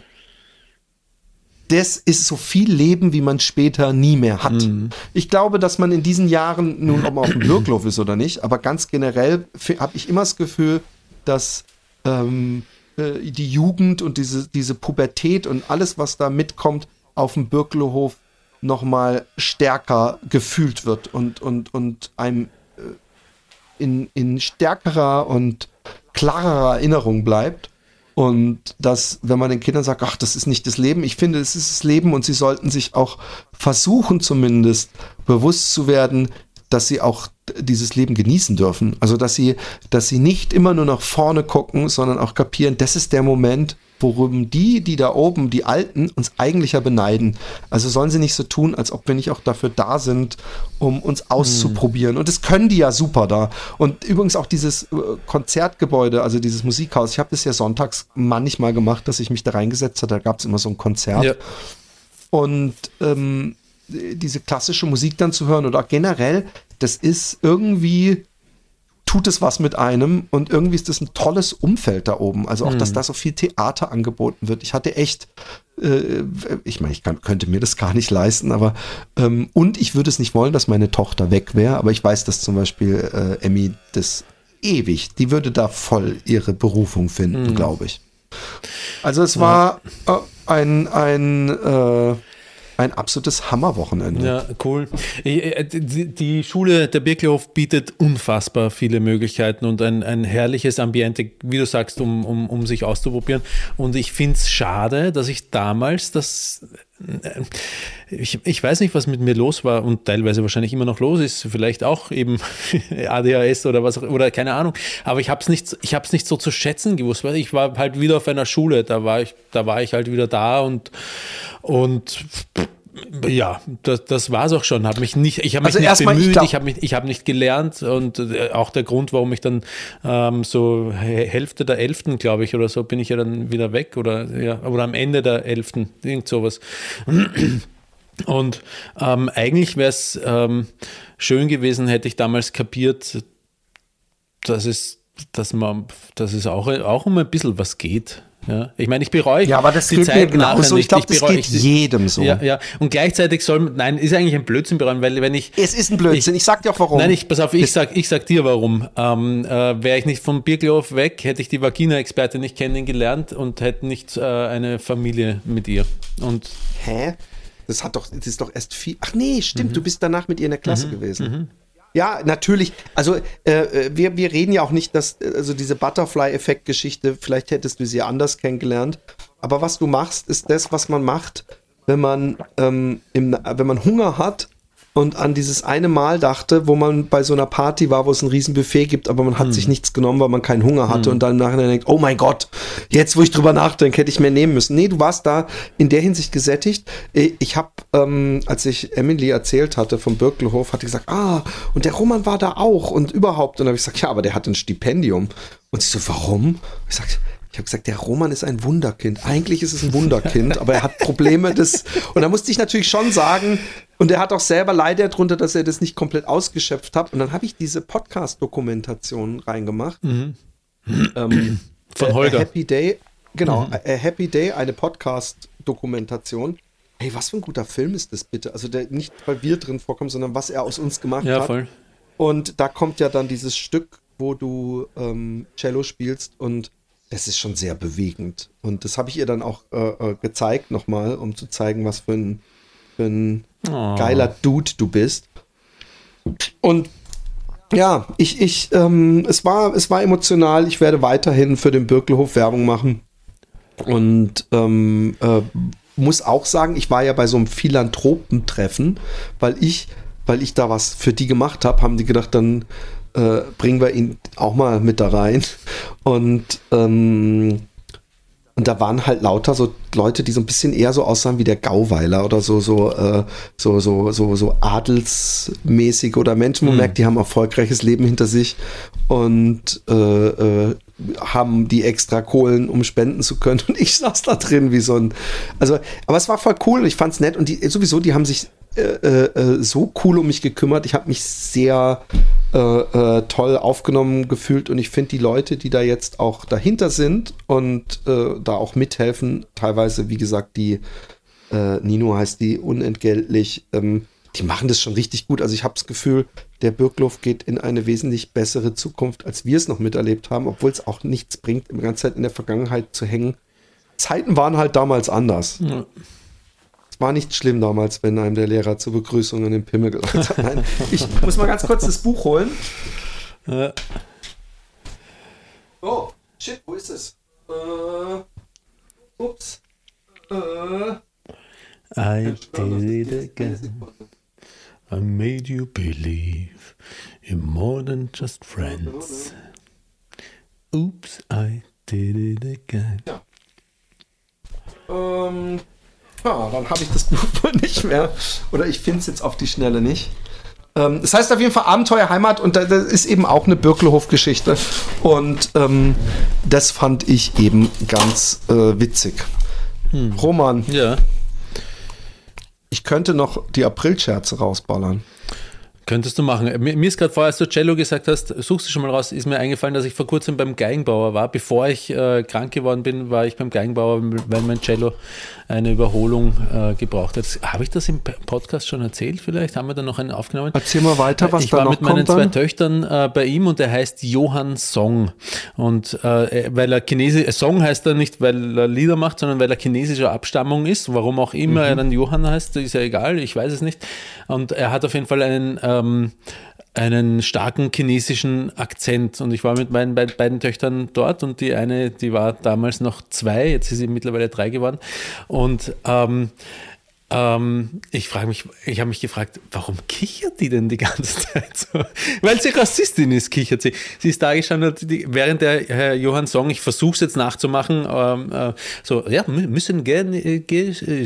das ist so viel Leben, wie man später nie mehr hat. Ich glaube, dass man in diesen Jahren, nun ob man auf dem Birklof ist oder nicht, aber ganz generell habe ich immer das Gefühl, dass ähm, äh, die Jugend und diese, diese Pubertät und alles, was da mitkommt, auf dem Birkelhof nochmal stärker gefühlt wird und, und, und einem äh, in, in stärkerer und klarerer Erinnerung bleibt. Und dass, wenn man den Kindern sagt, ach, das ist nicht das Leben, ich finde, es ist das Leben und sie sollten sich auch versuchen, zumindest bewusst zu werden, dass sie auch dieses Leben genießen dürfen. Also, dass sie, dass sie nicht immer nur nach vorne gucken, sondern auch kapieren, das ist der Moment, worum die, die da oben, die Alten, uns eigentlich ja beneiden. Also sollen sie nicht so tun, als ob wir nicht auch dafür da sind, um uns auszuprobieren. Und das können die ja super da. Und übrigens auch dieses äh, Konzertgebäude, also dieses Musikhaus, ich habe das ja sonntags manchmal gemacht, dass ich mich da reingesetzt habe, da gab es immer so ein Konzert. Ja. Und ähm, diese klassische Musik dann zu hören oder generell, das ist irgendwie tut es was mit einem und irgendwie ist das ein tolles Umfeld da oben. Also auch, dass da so viel Theater angeboten wird. Ich hatte echt, äh, ich meine, ich kann, könnte mir das gar nicht leisten, aber ähm, und ich würde es nicht wollen, dass meine Tochter weg wäre, aber ich weiß, dass zum Beispiel äh, Emmy das ewig, die würde da voll ihre Berufung finden, glaube ich. Also es war äh, ein, ein, äh, ein absolutes Hammerwochenende. Ja, cool. Äh, Die, die Schule der Birkelhof bietet unfassbar viele Möglichkeiten und ein, ein herrliches Ambiente, wie du sagst, um, um, um sich auszuprobieren. Und ich finde es schade, dass ich damals das. Äh, Ich, ich weiß nicht, was mit mir los war und teilweise wahrscheinlich immer noch los ist. Vielleicht auch eben *laughs* ADHS oder was auch, oder keine Ahnung. Aber ich habe es nicht, ich hab's nicht so zu schätzen gewusst, weil ich war halt wieder auf einer Schule. Da war ich, da war ich halt wieder da und, und ja, das, das war es auch schon. Hab mich nicht, ich habe mich Also nicht ich bemüht, ich habe ich habe nicht gelernt und äh, auch der Grund, warum ich dann ähm, so Hälfte der Elften, glaube ich, oder so, bin ich ja dann wieder weg oder ja, oder am Ende der Elften, irgend sowas. Und ähm, eigentlich wäre es ähm, schön gewesen, hätte ich damals kapiert, dass es, dass man, dass es auch, auch um ein bisschen was geht. Ja, ich meine, ich bereue Ja, aber das die Zeit genauso. Ich glaube, das geht jedem so. Ja, ja. Und gleichzeitig soll, nein, ist eigentlich ein Blödsinn bereuen, weil wenn ich, Es ist ein Blödsinn. Ich, sag dir auch warum. Nein, ich, pass auf, ich sag, ich sag dir warum. Ähm, äh, Wäre ich nicht vom Birkelhof weg, hätte ich die Vagina-Expertin nicht kennengelernt und hätte nicht äh, eine Familie mit ihr. Und Hä? Das hat doch, das ist doch erst viel. Ach nee, Mhm. stimmt, du bist danach mit ihr in der Klasse gewesen. Ja, natürlich. Also äh, äh, wir, wir reden ja auch nicht, dass äh, also diese Butterfly-Effekt-Geschichte, vielleicht hättest du sie anders kennengelernt. Aber was du machst, ist das, was man macht, wenn man, ähm, im, wenn man Hunger hat und an dieses eine Mal dachte, wo man bei so einer Party war, wo es ein riesen Buffet gibt, aber man hat sich nichts genommen, weil man keinen Hunger hatte und dann im Nachhinein denkt, oh mein Gott, jetzt wo ich drüber nachdenke, hätte ich mehr nehmen müssen. Nee, du warst da in der Hinsicht gesättigt. Ich habe, ähm, als ich Emily erzählt hatte vom Birkelhof, hat die gesagt, ah, und der Roman war da auch und überhaupt. Und dann habe ich gesagt, ja, aber der hat ein Stipendium. Und sie so, warum? Ich sag, ich habe gesagt, der Roman ist ein Wunderkind. Eigentlich ist es ein Wunderkind, aber er hat Probleme. Das, und da musste ich natürlich schon sagen, und er hat auch selber Leider darunter, dass er das nicht komplett ausgeschöpft hat. Und dann habe ich diese Podcast-Dokumentation reingemacht. Ähm, *clears throat* Von Holger. A Happy Day, genau, A A Happy Day, eine Podcast-Dokumentation. Hey, was für ein guter Film ist das bitte? Also der nicht, weil wir drin vorkommen, sondern was er aus uns gemacht ja, hat. voll. Und da kommt ja dann dieses Stück, wo du ähm, Cello spielst und das ist schon sehr bewegend. Und das habe ich ihr dann auch äh, äh, gezeigt nochmal, um zu zeigen, was für ein, für ein Oh. geiler Dude du bist. Und ja, ich, ich, ähm, es war, es war emotional. Ich werde weiterhin für den Birkelhof Werbung machen. Und ähm, äh, muss auch sagen, ich war ja bei so einem Philanthropentreffen, weil ich, weil ich da was für die gemacht habe, haben die gedacht, dann äh, bringen wir ihn auch mal mit da rein. Und ähm, und da waren halt lauter so Leute, die so ein bisschen eher so aussahen wie der Gauweiler oder so, so, äh, so, so, so, so adelsmäßig oder Menschen, wo man merkt, die haben erfolgreiches Leben hinter sich und äh, äh, haben die extra Kohlen, um spenden zu können. *laughs* Und ich saß da drin wie so ein. Also, aber es war voll cool und ich fand's nett. Und die sowieso, die haben sich äh, äh, so cool um mich gekümmert. Ich habe mich sehr äh, äh, toll aufgenommen gefühlt und ich finde die Leute, die da jetzt auch dahinter sind und äh, da auch mithelfen, teilweise, wie gesagt, die äh, Nino heißt die unentgeltlich, ähm, die machen das schon richtig gut. Also ich habe das Gefühl, der Birklof geht in eine wesentlich bessere Zukunft, als wir es noch miterlebt haben, obwohl es auch nichts bringt, die ganze Zeit in der Vergangenheit zu hängen. Zeiten waren halt damals anders. Es war nicht schlimm damals, wenn einem der Lehrer zur Begrüßung an den Pimmel gelacht hat. Nein, *laughs* ich muss mal ganz kurz das Buch holen. Äh, Oh, shit, wo ist es? Äh, ups. Äh, I did it again. I made you believe you're more than just friends. Oops, I did it again. Ähm, ja, dann habe ich das *laughs* Buch wohl nicht mehr. Oder ich finde es jetzt auf die Schnelle nicht. Ähm, das heißt auf jeden Fall Abenteuer Heimat und da- das ist eben auch eine Birkelhof-Geschichte. Und ähm, das fand ich eben ganz äh, witzig. Roman, Ja, ich könnte noch die Aprilscherze rausballern. Könntest du machen. Mir, mir ist gerade vorher, als du Cello gesagt hast, suchst du schon mal raus, ist mir eingefallen, dass ich vor kurzem beim Geigenbauer war. Bevor ich äh, krank geworden bin, war ich beim Geigenbauer, weil mein Cello eine Überholung äh, gebraucht hat. Habe ich das im Podcast schon erzählt? Vielleicht haben wir da noch einen aufgenommen. Erzähl mal weiter, was ich da war noch mit meinen zwei dann. Töchtern äh, bei ihm und der heißt Johann Song. Und äh, weil er Chinesisch, Song heißt er nicht, weil er Lieder macht, sondern weil er chinesischer Abstammung ist. Warum auch immer er dann Johann heißt, ist ja egal, ich weiß es nicht. Und er hat auf jeden Fall einen, ähm, einen starken chinesischen Akzent. Und ich war mit meinen beid- beiden Töchtern dort und die eine, die war damals noch zwei, jetzt ist sie mittlerweile drei geworden. Und ähm, ähm, ich frage mich, ich habe mich gefragt, warum kichert die denn die ganze *laughs* Zeit so? Weil sie Rassistin ist, kichert sie. Sie ist da gestanden, während der Herr Johann Song, ich versuche es jetzt nachzumachen, ähm, äh, so, ja, mü- müssen gerne, äh, äh.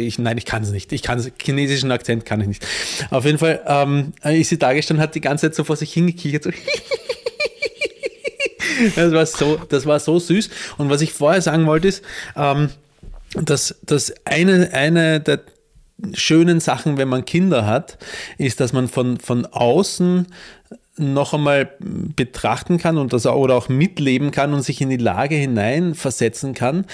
Ich, nein, ich kann es nicht. Ich kann es, chinesischen Akzent kann ich nicht. Auf jeden Fall ähm, ist sie da gestanden, hat die ganze Zeit so vor sich hingekichert, so. *laughs* Das war so, das war so süß. Und was ich vorher sagen wollte, ist, ähm, dass, dass eine, eine der schönen Sachen, wenn man Kinder hat, ist, dass man von, von außen noch einmal betrachten kann und das oder auch mitleben kann und sich in die Lage hineinversetzen kann,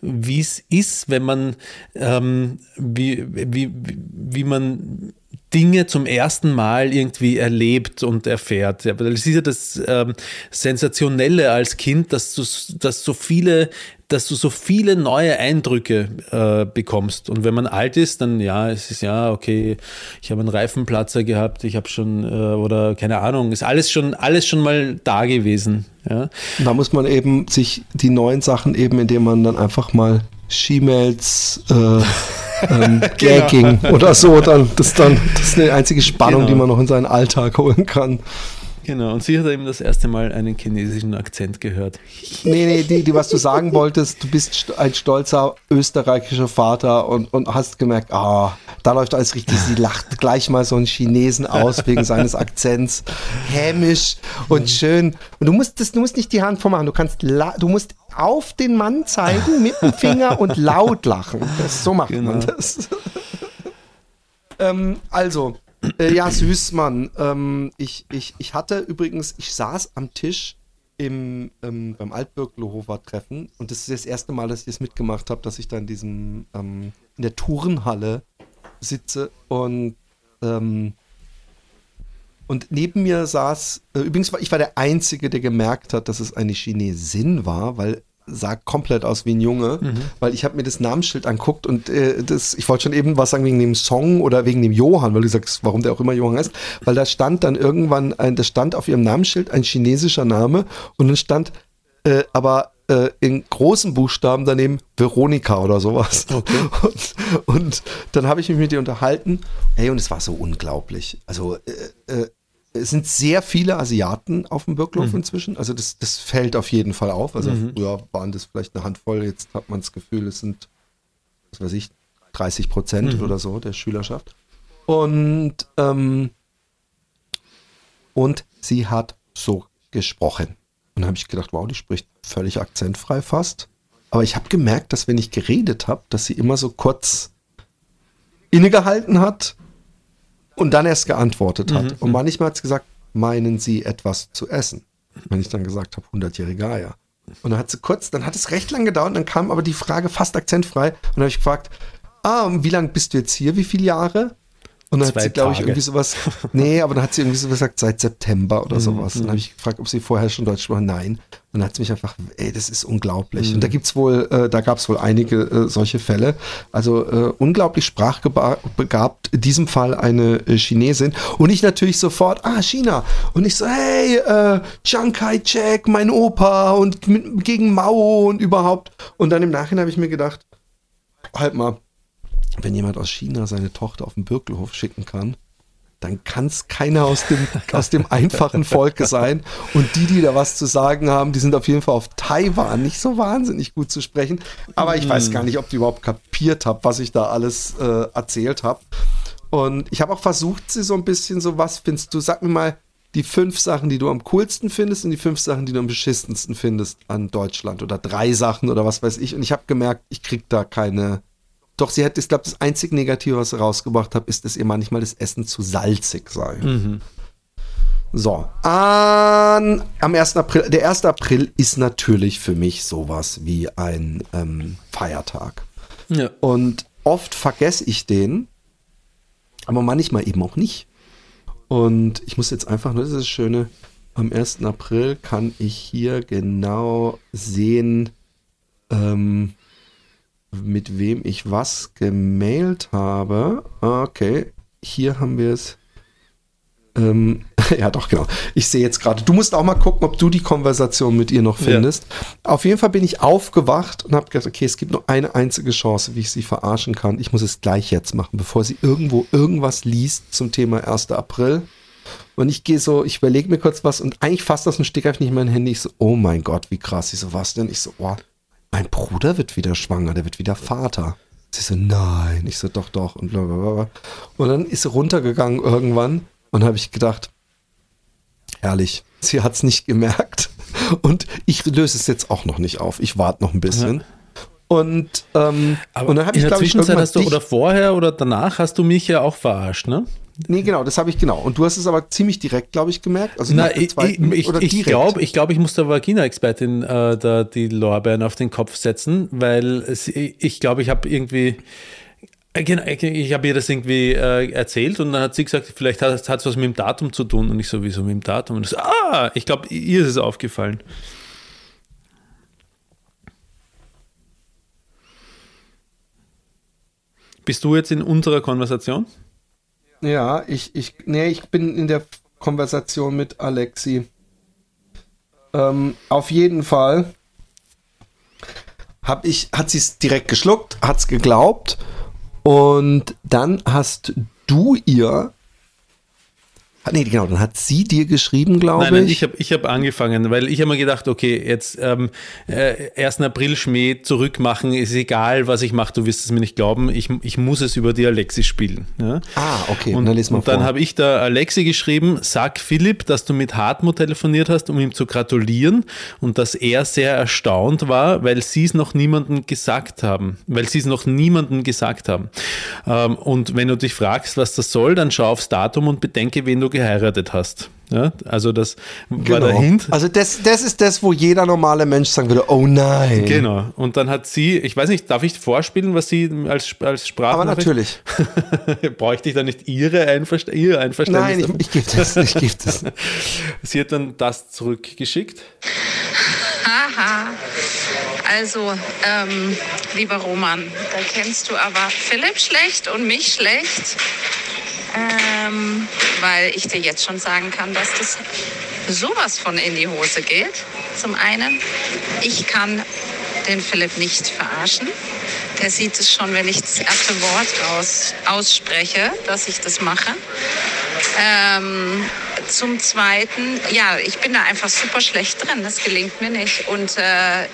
wie es ist, wenn man ähm, wie, wie, wie man Dinge zum ersten Mal irgendwie erlebt und erfährt. Ja, es ist ja das ähm, Sensationelle als Kind, dass du, dass so viele, dass du so viele neue Eindrücke äh, bekommst. Und wenn man alt ist, dann ja, es ist ja okay, ich habe einen Reifenplatzer gehabt, ich habe schon äh, oder keine Ahnung, ist alles schon alles schon mal da gewesen. Ja, da muss man eben sich die neuen Sachen eben, indem man dann einfach mal She-Mails, äh, *laughs* ähm, Gagging oder so, dann das, dann das ist eine einzige Spannung, Genau. die man noch in seinen Alltag holen kann. genau. Und sie hat eben das erste Mal einen chinesischen Akzent gehört. Nee, nee, die, die, was du sagen wolltest, du bist st- ein stolzer österreichischer Vater und, und hast gemerkt, ah, da läuft alles richtig. Sie lacht gleich mal so einen Chinesen aus wegen seines Akzents. Hämisch und schön. Und du musst das, du musst nicht die Hand vormachen, du kannst, la- du musst auf den Mann zeigen mit dem Finger und laut lachen. Das, so macht man Genau. das. *laughs* ähm, also, äh, ja, süß, Mann. Ähm, ich, ich, ich hatte übrigens, ich saß am Tisch im, ähm, beim Altbürglohofer Treffen und das ist das erste Mal, dass ich das mitgemacht habe, dass ich da in diesem, ähm, in der Turnhalle sitze und ähm, und neben mir saß, äh, übrigens war ich war der Einzige, der gemerkt hat, dass es eine Chinesin war, weil sah komplett aus wie ein Junge, weil ich habe mir das Namensschild anguckt und äh, das, ich wollte schon eben was sagen wegen dem Song oder wegen dem Johann, weil du sagst, warum der auch immer Johann heißt, weil da stand dann irgendwann, ein, da stand auf ihrem Namensschild ein chinesischer Name und dann stand äh, aber äh, in großen Buchstaben daneben Veronika oder sowas. *laughs* Und, und dann habe ich mich mit ihr unterhalten. Ey, und es war so unglaublich. Also äh, äh, es sind sehr viele Asiaten auf dem Birklof inzwischen. Also das, das fällt auf jeden Fall auf. Also früher waren das vielleicht eine Handvoll. Jetzt hat man das Gefühl, es sind, was weiß ich, 30 Prozent oder so der Schülerschaft. Und, ähm, und sie hat so gesprochen. Und dann habe ich gedacht, wow, die spricht völlig akzentfrei fast. Aber ich habe gemerkt, dass wenn ich geredet habe, dass sie immer so kurz innegehalten hat und dann erst geantwortet hat. Und manchmal hat sie gesagt, meinen Sie etwas zu essen? Wenn ich dann gesagt habe, 100-jährige Eier. Und dann hat sie kurz, dann hat es recht lang gedauert, dann kam aber die Frage fast akzentfrei. Und dann habe ich gefragt, ah, wie lange bist du jetzt hier? Wie viele Jahre? Und dann hat sie, glaube ich, irgendwie sowas, *laughs* nee, aber dann hat sie irgendwie so gesagt, seit September Mhm, oder sowas. Und dann habe ich gefragt, ob sie vorher schon Deutsch sprach. Nein. Und dann hat sie mich einfach, ey, das ist unglaublich. Mhm. Und da gibt's wohl, äh, da gab's wohl einige äh, solche Fälle. Also äh, unglaublich sprachbegabt, in diesem Fall eine äh, Chinesin. Und ich natürlich sofort, ah, China. Und ich so, hey, äh, Chiang Kai-shek, mein Opa und mit, gegen Mao und überhaupt. Und dann im Nachhinein habe ich mir gedacht, halt mal, wenn jemand aus China seine Tochter auf den Birkelhof schicken kann, dann kann es keiner aus dem, *laughs* aus dem einfachen Volke sein. Und die, die da was zu sagen haben, die sind auf jeden Fall auf Taiwan nicht so wahnsinnig gut zu sprechen. Aber ich weiß gar nicht, ob die überhaupt kapiert haben, was ich da alles äh, erzählt habe. Und ich habe auch versucht, sie so ein bisschen so, was findest du, sag mir mal, die fünf Sachen, die du am coolsten findest und die fünf Sachen, die du am beschissensten findest an Deutschland oder drei Sachen oder was weiß ich. Und ich habe gemerkt, ich krieg da keine, Doch, sie hat, ich glaube, das einzige Negative, was sie rausgebracht hat, ist, dass ihr manchmal das Essen zu salzig sei. Mhm. So, an, am 1. April, der 1. April ist natürlich für mich sowas wie ein ähm, Feiertag. Ja. Und oft vergesse ich den, aber manchmal eben auch nicht. Und ich muss jetzt einfach nur, das ist das Schöne, am 1. April kann ich hier genau sehen, ähm, mit wem ich was gemailt habe. Okay, hier haben wir es. Ähm, *laughs* ja, doch, genau. Ich sehe jetzt gerade. Du musst auch mal gucken, ob du die Konversation mit ihr noch Ja. findest. Auf jeden Fall bin ich aufgewacht und habe gedacht, okay, es gibt nur eine einzige Chance, wie ich sie verarschen kann. Ich muss es gleich jetzt machen, bevor sie irgendwo irgendwas liest zum Thema 1. April. Und ich gehe so, ich überlege mir kurz was und eigentlich fast aus dem Stegreif nicht mein Handy. Ich so, oh mein Gott, wie krass. Ich so, was denn? Ich so, oh, mein Bruder wird wieder schwanger, der wird wieder Vater. Sie so, nein. Ich so, doch, doch. Und bla bla bla. Und dann ist sie runtergegangen irgendwann und habe ich gedacht, herrlich, sie hat es nicht gemerkt. Und ich löse es jetzt auch noch nicht auf. Ich warte noch ein bisschen. Und, ähm, und dann habe ich, glaube ich, Zwischenzeit irgendwann hast du, dich- oder vorher oder danach hast du mich ja auch verarscht, ne? Nee, genau, das habe ich genau. Und du hast es aber ziemlich direkt, glaube ich, gemerkt. Also Na, ich, ich, ich glaube, ich, glaub, ich muss der Vagina-Expertin äh, da die Lorbeeren auf den Kopf setzen, weil es, ich glaube, ich habe irgendwie. genau, Ich ich habe ihr das irgendwie äh, erzählt und dann hat sie gesagt, vielleicht hat es was mit dem Datum zu tun und ich sowieso mit dem Datum. Und ich so, ah, ich glaube, ihr ist es aufgefallen. Bist du jetzt in unserer Konversation? Ja, ich, ich, nee, ich bin in der Konversation mit Alexi. Ähm, auf jeden Fall hab ich, hat sie es direkt geschluckt, hat es geglaubt und dann hast du ihr, nee, genau, dann hat sie dir geschrieben, glaube Nein, nein, ich. ich habe ich hab angefangen, weil ich habe mir gedacht, okay, jetzt ähm, äh, 1. April Schmäh zurückmachen, ist egal, was ich mache, du wirst es mir nicht glauben, ich, ich muss es über die Alexi spielen. Ja? ah, okay, Und, dann und dann habe ich da Alexi geschrieben, sag Philipp, dass du mit Hartmut telefoniert hast, um ihm zu gratulieren und dass er sehr erstaunt war, weil sie es noch niemandem gesagt haben, weil sie es noch niemandem gesagt haben. Ähm, und wenn du dich fragst, was das soll, dann schau aufs Datum und bedenke, wen du geheiratet hast. Ja? Also das war der Hint. Also das, das ist das, wo jeder normale Mensch sagen würde, oh nein. Genau. Und dann hat sie, ich weiß nicht, darf ich vorspielen, was sie als, als Aber Sprachnachricht? natürlich. *laughs* Bräuchte ich da nicht ihre Einverst ihr Einverständnis? Nein, ich, ich gebe das, ich gebe das. *laughs* Sie hat dann das zurückgeschickt. Haha. Also, ähm, lieber Roman, da kennst du aber Philipp schlecht und mich schlecht. Ähm, weil ich dir jetzt schon sagen kann, dass das sowas von in die Hose geht. Zum einen, ich kann den Philipp nicht verarschen. Der sieht es schon, wenn ich das erste Wort aus, ausspreche, dass ich das mache. Ähm, zum Zweiten, ja, ich bin da einfach super schlecht drin. Das gelingt mir nicht. Und äh,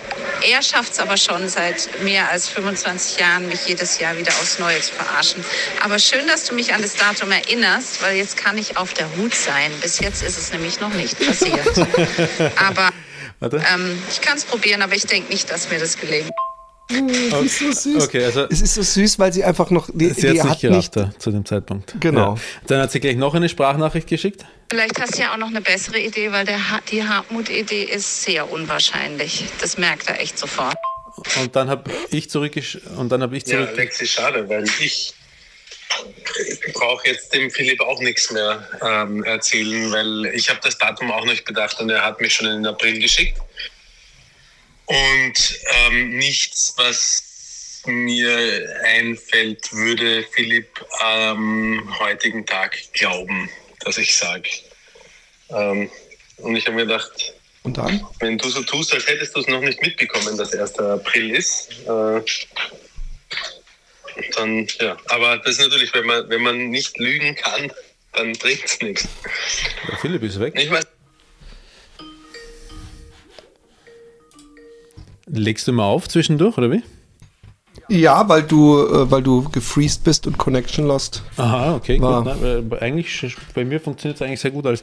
er schafft es aber schon seit mehr als 25 Jahren, mich jedes Jahr wieder aufs Neue zu verarschen. Aber schön, dass du mich an das Datum erinnerst, weil jetzt kann ich auf der Hut sein. Bis jetzt ist es nämlich noch nicht passiert. *laughs* aber ähm, ich kann es probieren, aber ich denke nicht, dass mir das gelingt. Es ist so süß. Okay, also Es ist so süß, weil sie einfach noch, die, sie hat die es nicht hat gerafft nicht, da, zu dem Zeitpunkt. Genau. Ja. Dann hat sie gleich noch eine Sprachnachricht geschickt. Vielleicht hast du ja auch noch eine bessere Idee, weil der, Ha- die Hartmut-Idee ist sehr unwahrscheinlich. Das merkt er echt sofort. Und dann habe ich zurückgesch und dann habe ich Ja, zurück. Alexi, schade, weil ich brauche jetzt dem Philipp auch nichts mehr ähm, erzählen, weil ich habe das Datum auch nicht bedacht und er hat mich schon in den April geschickt. Und ähm, nichts, was mir einfällt, würde Philipp am heutigen Tag glauben, dass ich sage. Ähm, und ich habe mir gedacht, Und dann? wenn du so tust, als hättest du es noch nicht mitbekommen, dass 1. April ist, äh, dann, ja. Aber das ist natürlich, wenn man, wenn man nicht lügen kann, dann bringt es nichts. Der Philipp ist weg. Ich meine, Legst du mal auf zwischendurch, oder wie? Ja, weil du, äh, weil du gefreezed bist und Connection lost. Aha, okay, War- gut. Na, äh, eigentlich, bei mir funktioniert es eigentlich sehr gut alles.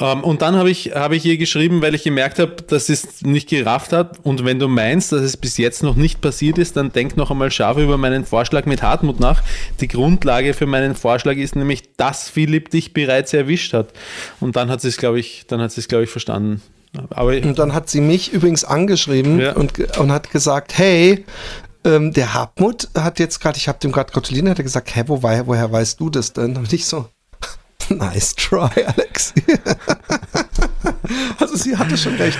Ähm, und dann habe ich, habe ich ihr geschrieben, weil ich gemerkt habe, dass sie es nicht gerafft hat. Und wenn du meinst, dass es bis jetzt noch nicht passiert ist, dann denk noch einmal scharf über meinen Vorschlag mit Hartmut nach. Die Grundlage für meinen Vorschlag ist nämlich, dass Philipp dich bereits erwischt hat. Und dann hat sie es, glaube ich, dann hat sie es, glaube ich, verstanden. Aber Und dann hat sie mich übrigens angeschrieben Ja. und, und hat gesagt, hey, ähm, der Hartmut hat jetzt gerade, ich habe dem gerade gratuliert, hat er gesagt, hä, wo, woher weißt du das denn? Und ich so, *laughs* nice try, *laughs* Alex. *laughs* also sie hatte schon recht.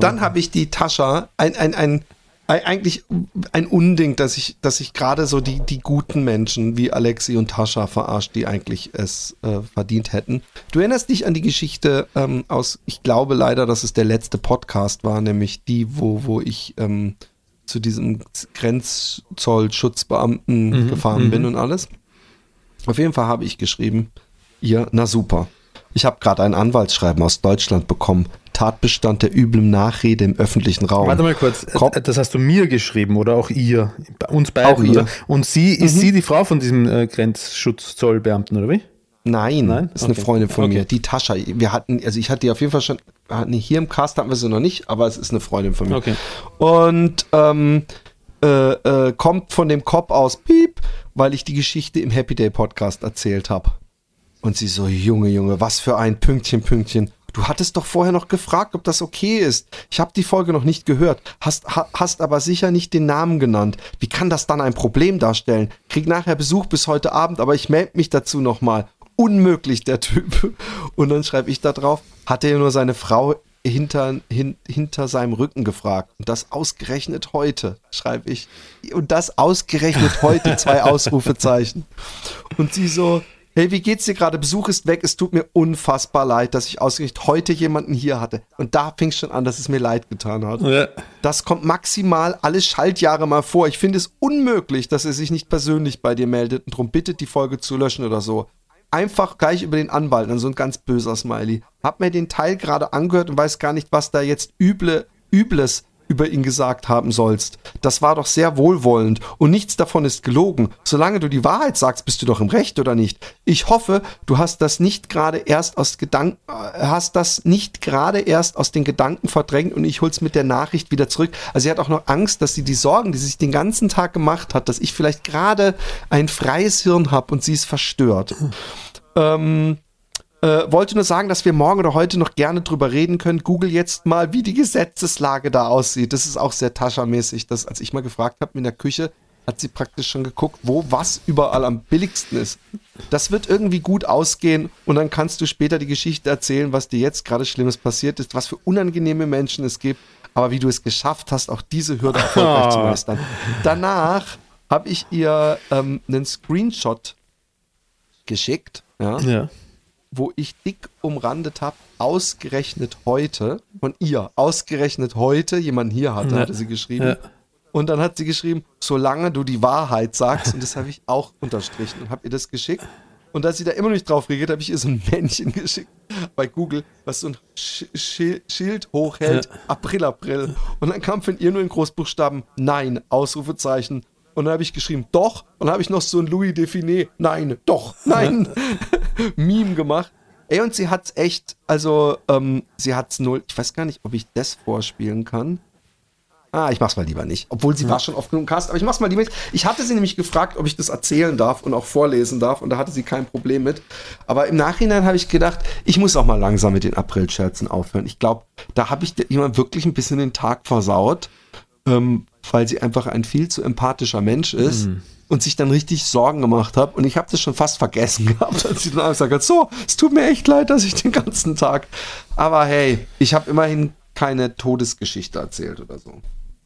Dann habe ich die Tascha, ein, ein, ein, eigentlich ein Unding, dass ich, dass ich gerade so die, die guten Menschen wie Alexi und Tascha verarscht, die eigentlich es äh, verdient hätten. Du erinnerst dich an die Geschichte ähm, aus, ich glaube leider, dass es der letzte Podcast war, nämlich die, wo, wo ich ähm, zu diesem Grenzzollschutzbeamten gefahren bin und alles. Auf jeden Fall habe ich geschrieben, ihr, na super. Ich habe gerade ein Anwaltsschreiben aus Deutschland bekommen. Tatbestand der üblen Nachrede im öffentlichen Raum. Warte mal kurz, Komm. äh, das hast du mir geschrieben oder auch ihr? Bei Uns beiden, Auch ihr. oder? Und sie, ist sie die Frau von diesem äh, Grenzschutzzollbeamten, oder wie? Nein, Nein? ist eine Okay. Freundin von Okay. mir, die Tascha. Wir hatten, also ich hatte die auf jeden Fall schon, hatten hier im Cast hatten wir sie noch nicht, aber es ist eine Freundin von mir. Okay. Und ähm, äh, äh, kommt von dem Cop aus Piep, weil ich die Geschichte im Happy Day Podcast erzählt habe. Und sie so, Junge, Junge, was für ein Pünktchen, Pünktchen. Du hattest doch vorher noch gefragt, ob das okay ist. Ich habe die Folge noch nicht gehört, hast, ha, hast aber sicher nicht den Namen genannt. Wie kann das dann ein Problem darstellen? Krieg nachher Besuch bis heute Abend, aber ich melde mich dazu nochmal. Unmöglich, der Typ. *laughs* Und dann schreibe ich da drauf, hat er nur seine Frau hinter, hin, hinter seinem Rücken gefragt. Und das ausgerechnet heute, schreibe ich. Und das ausgerechnet heute, zwei *laughs* Ausrufezeichen. Und sie so, hey, wie geht's dir gerade? Besuch ist weg. Es tut mir unfassbar leid, dass ich ausgerechnet heute jemanden hier hatte. Und da fing es schon an, dass es mir leid getan hat. Ja. Das kommt maximal alle Schaltjahre mal vor. Ich finde es unmöglich, dass er sich nicht persönlich bei dir meldet und darum bittet, die Folge zu löschen oder so. Einfach gleich über den Anwalt, dann so ein ganz böser Smiley. Hab mir den Teil gerade angehört und weiß gar nicht, was da jetzt üble, Übles über ihn gesagt haben sollst. Das war doch sehr wohlwollend und nichts davon ist gelogen. Solange du die Wahrheit sagst, bist du doch im Recht oder nicht. Ich hoffe, du hast das nicht gerade erst aus Gedanken, äh, hast das nicht gerade erst aus den Gedanken verdrängt und ich hol's mit der Nachricht wieder zurück. Also sie hat auch noch Angst, dass sie die Sorgen, die sie sich den ganzen Tag gemacht hat, dass ich vielleicht gerade ein freies Hirn habe und sie ist verstört. Ähm, äh, wollte nur sagen, dass wir morgen oder heute noch gerne drüber reden können. Google jetzt mal, wie die Gesetzeslage da aussieht. Das ist auch sehr Tascha-mäßig. Das, als ich mal gefragt habe in der Küche, hat sie praktisch schon geguckt, wo was überall am billigsten ist. Das wird irgendwie gut ausgehen und dann kannst du später die Geschichte erzählen, was dir jetzt gerade Schlimmes passiert ist, was für unangenehme Menschen es gibt, aber wie du es geschafft hast, auch diese Hürde *laughs* erfolgreich zu meistern. Danach habe ich ihr ähm, einen Screenshot geschickt, ja, Ja. Wo ich dick umrandet habe, ausgerechnet heute, von ihr, ausgerechnet heute, jemand hier hatte, Ja. hatte sie geschrieben. Ja. Und dann hat sie geschrieben, solange du die Wahrheit sagst, und das habe ich auch unterstrichen und habe ihr das geschickt. Und als sie da immer noch nicht drauf reagiert, habe ich ihr so ein Männchen geschickt bei Google, was so ein Sch Schi- Schild hochhält, April, April. Und dann kam von ihr nur in Großbuchstaben Nein, Ausrufezeichen. Und dann habe ich geschrieben, doch. Und dann habe ich noch so ein Louis Define, nein, doch, nein, *laughs* *laughs* Meme gemacht. Ey, und sie hat's echt, also, ähm, sie hat's null. Ich weiß gar nicht, ob ich das vorspielen kann. Ah, ich mach's mal lieber nicht. Obwohl sie war schon oft genug im Cast, aber ich mach's mal lieber nicht. Ich hatte sie nämlich gefragt, ob ich das erzählen darf und auch vorlesen darf und da hatte sie kein Problem mit. Aber im Nachhinein habe ich gedacht, ich muss auch mal langsam mit den April-Scherzen aufhören. Ich glaube, da habe ich jemand wirklich ein bisschen den Tag versaut, ähm, weil sie einfach ein viel zu empathischer Mensch ist. Und sich dann richtig Sorgen gemacht habe. Und ich habe das schon fast vergessen *laughs* gehabt, als sie dann gesagt hat, so, es tut mir echt leid, dass ich den ganzen Tag. Aber hey, ich habe immerhin keine Todesgeschichte erzählt oder so.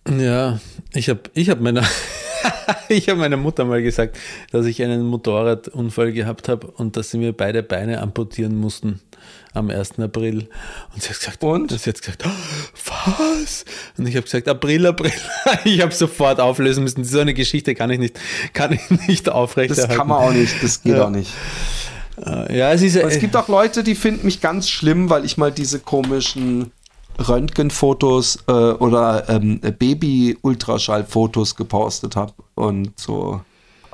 Ja, ich habe ich hab meiner, *laughs* ich hab meiner Mutter mal gesagt, dass ich einen Motorradunfall gehabt habe und dass sie mir beide Beine amputieren mussten am 1. April. Und sie hat gesagt, Und? sie hat gesagt, was? Und ich habe gesagt, April, April. *laughs* Ich habe sofort auflösen müssen. So eine Geschichte kann ich nicht, kann ich nicht Das aufrechterhalten. kann man auch nicht, das geht Ja. auch nicht. Ja, es ist Aber es gibt auch Leute, die finden mich ganz schlimm, weil ich mal diese komischen Röntgenfotos äh, oder ähm, Baby-Ultraschallfotos gepostet habe und so.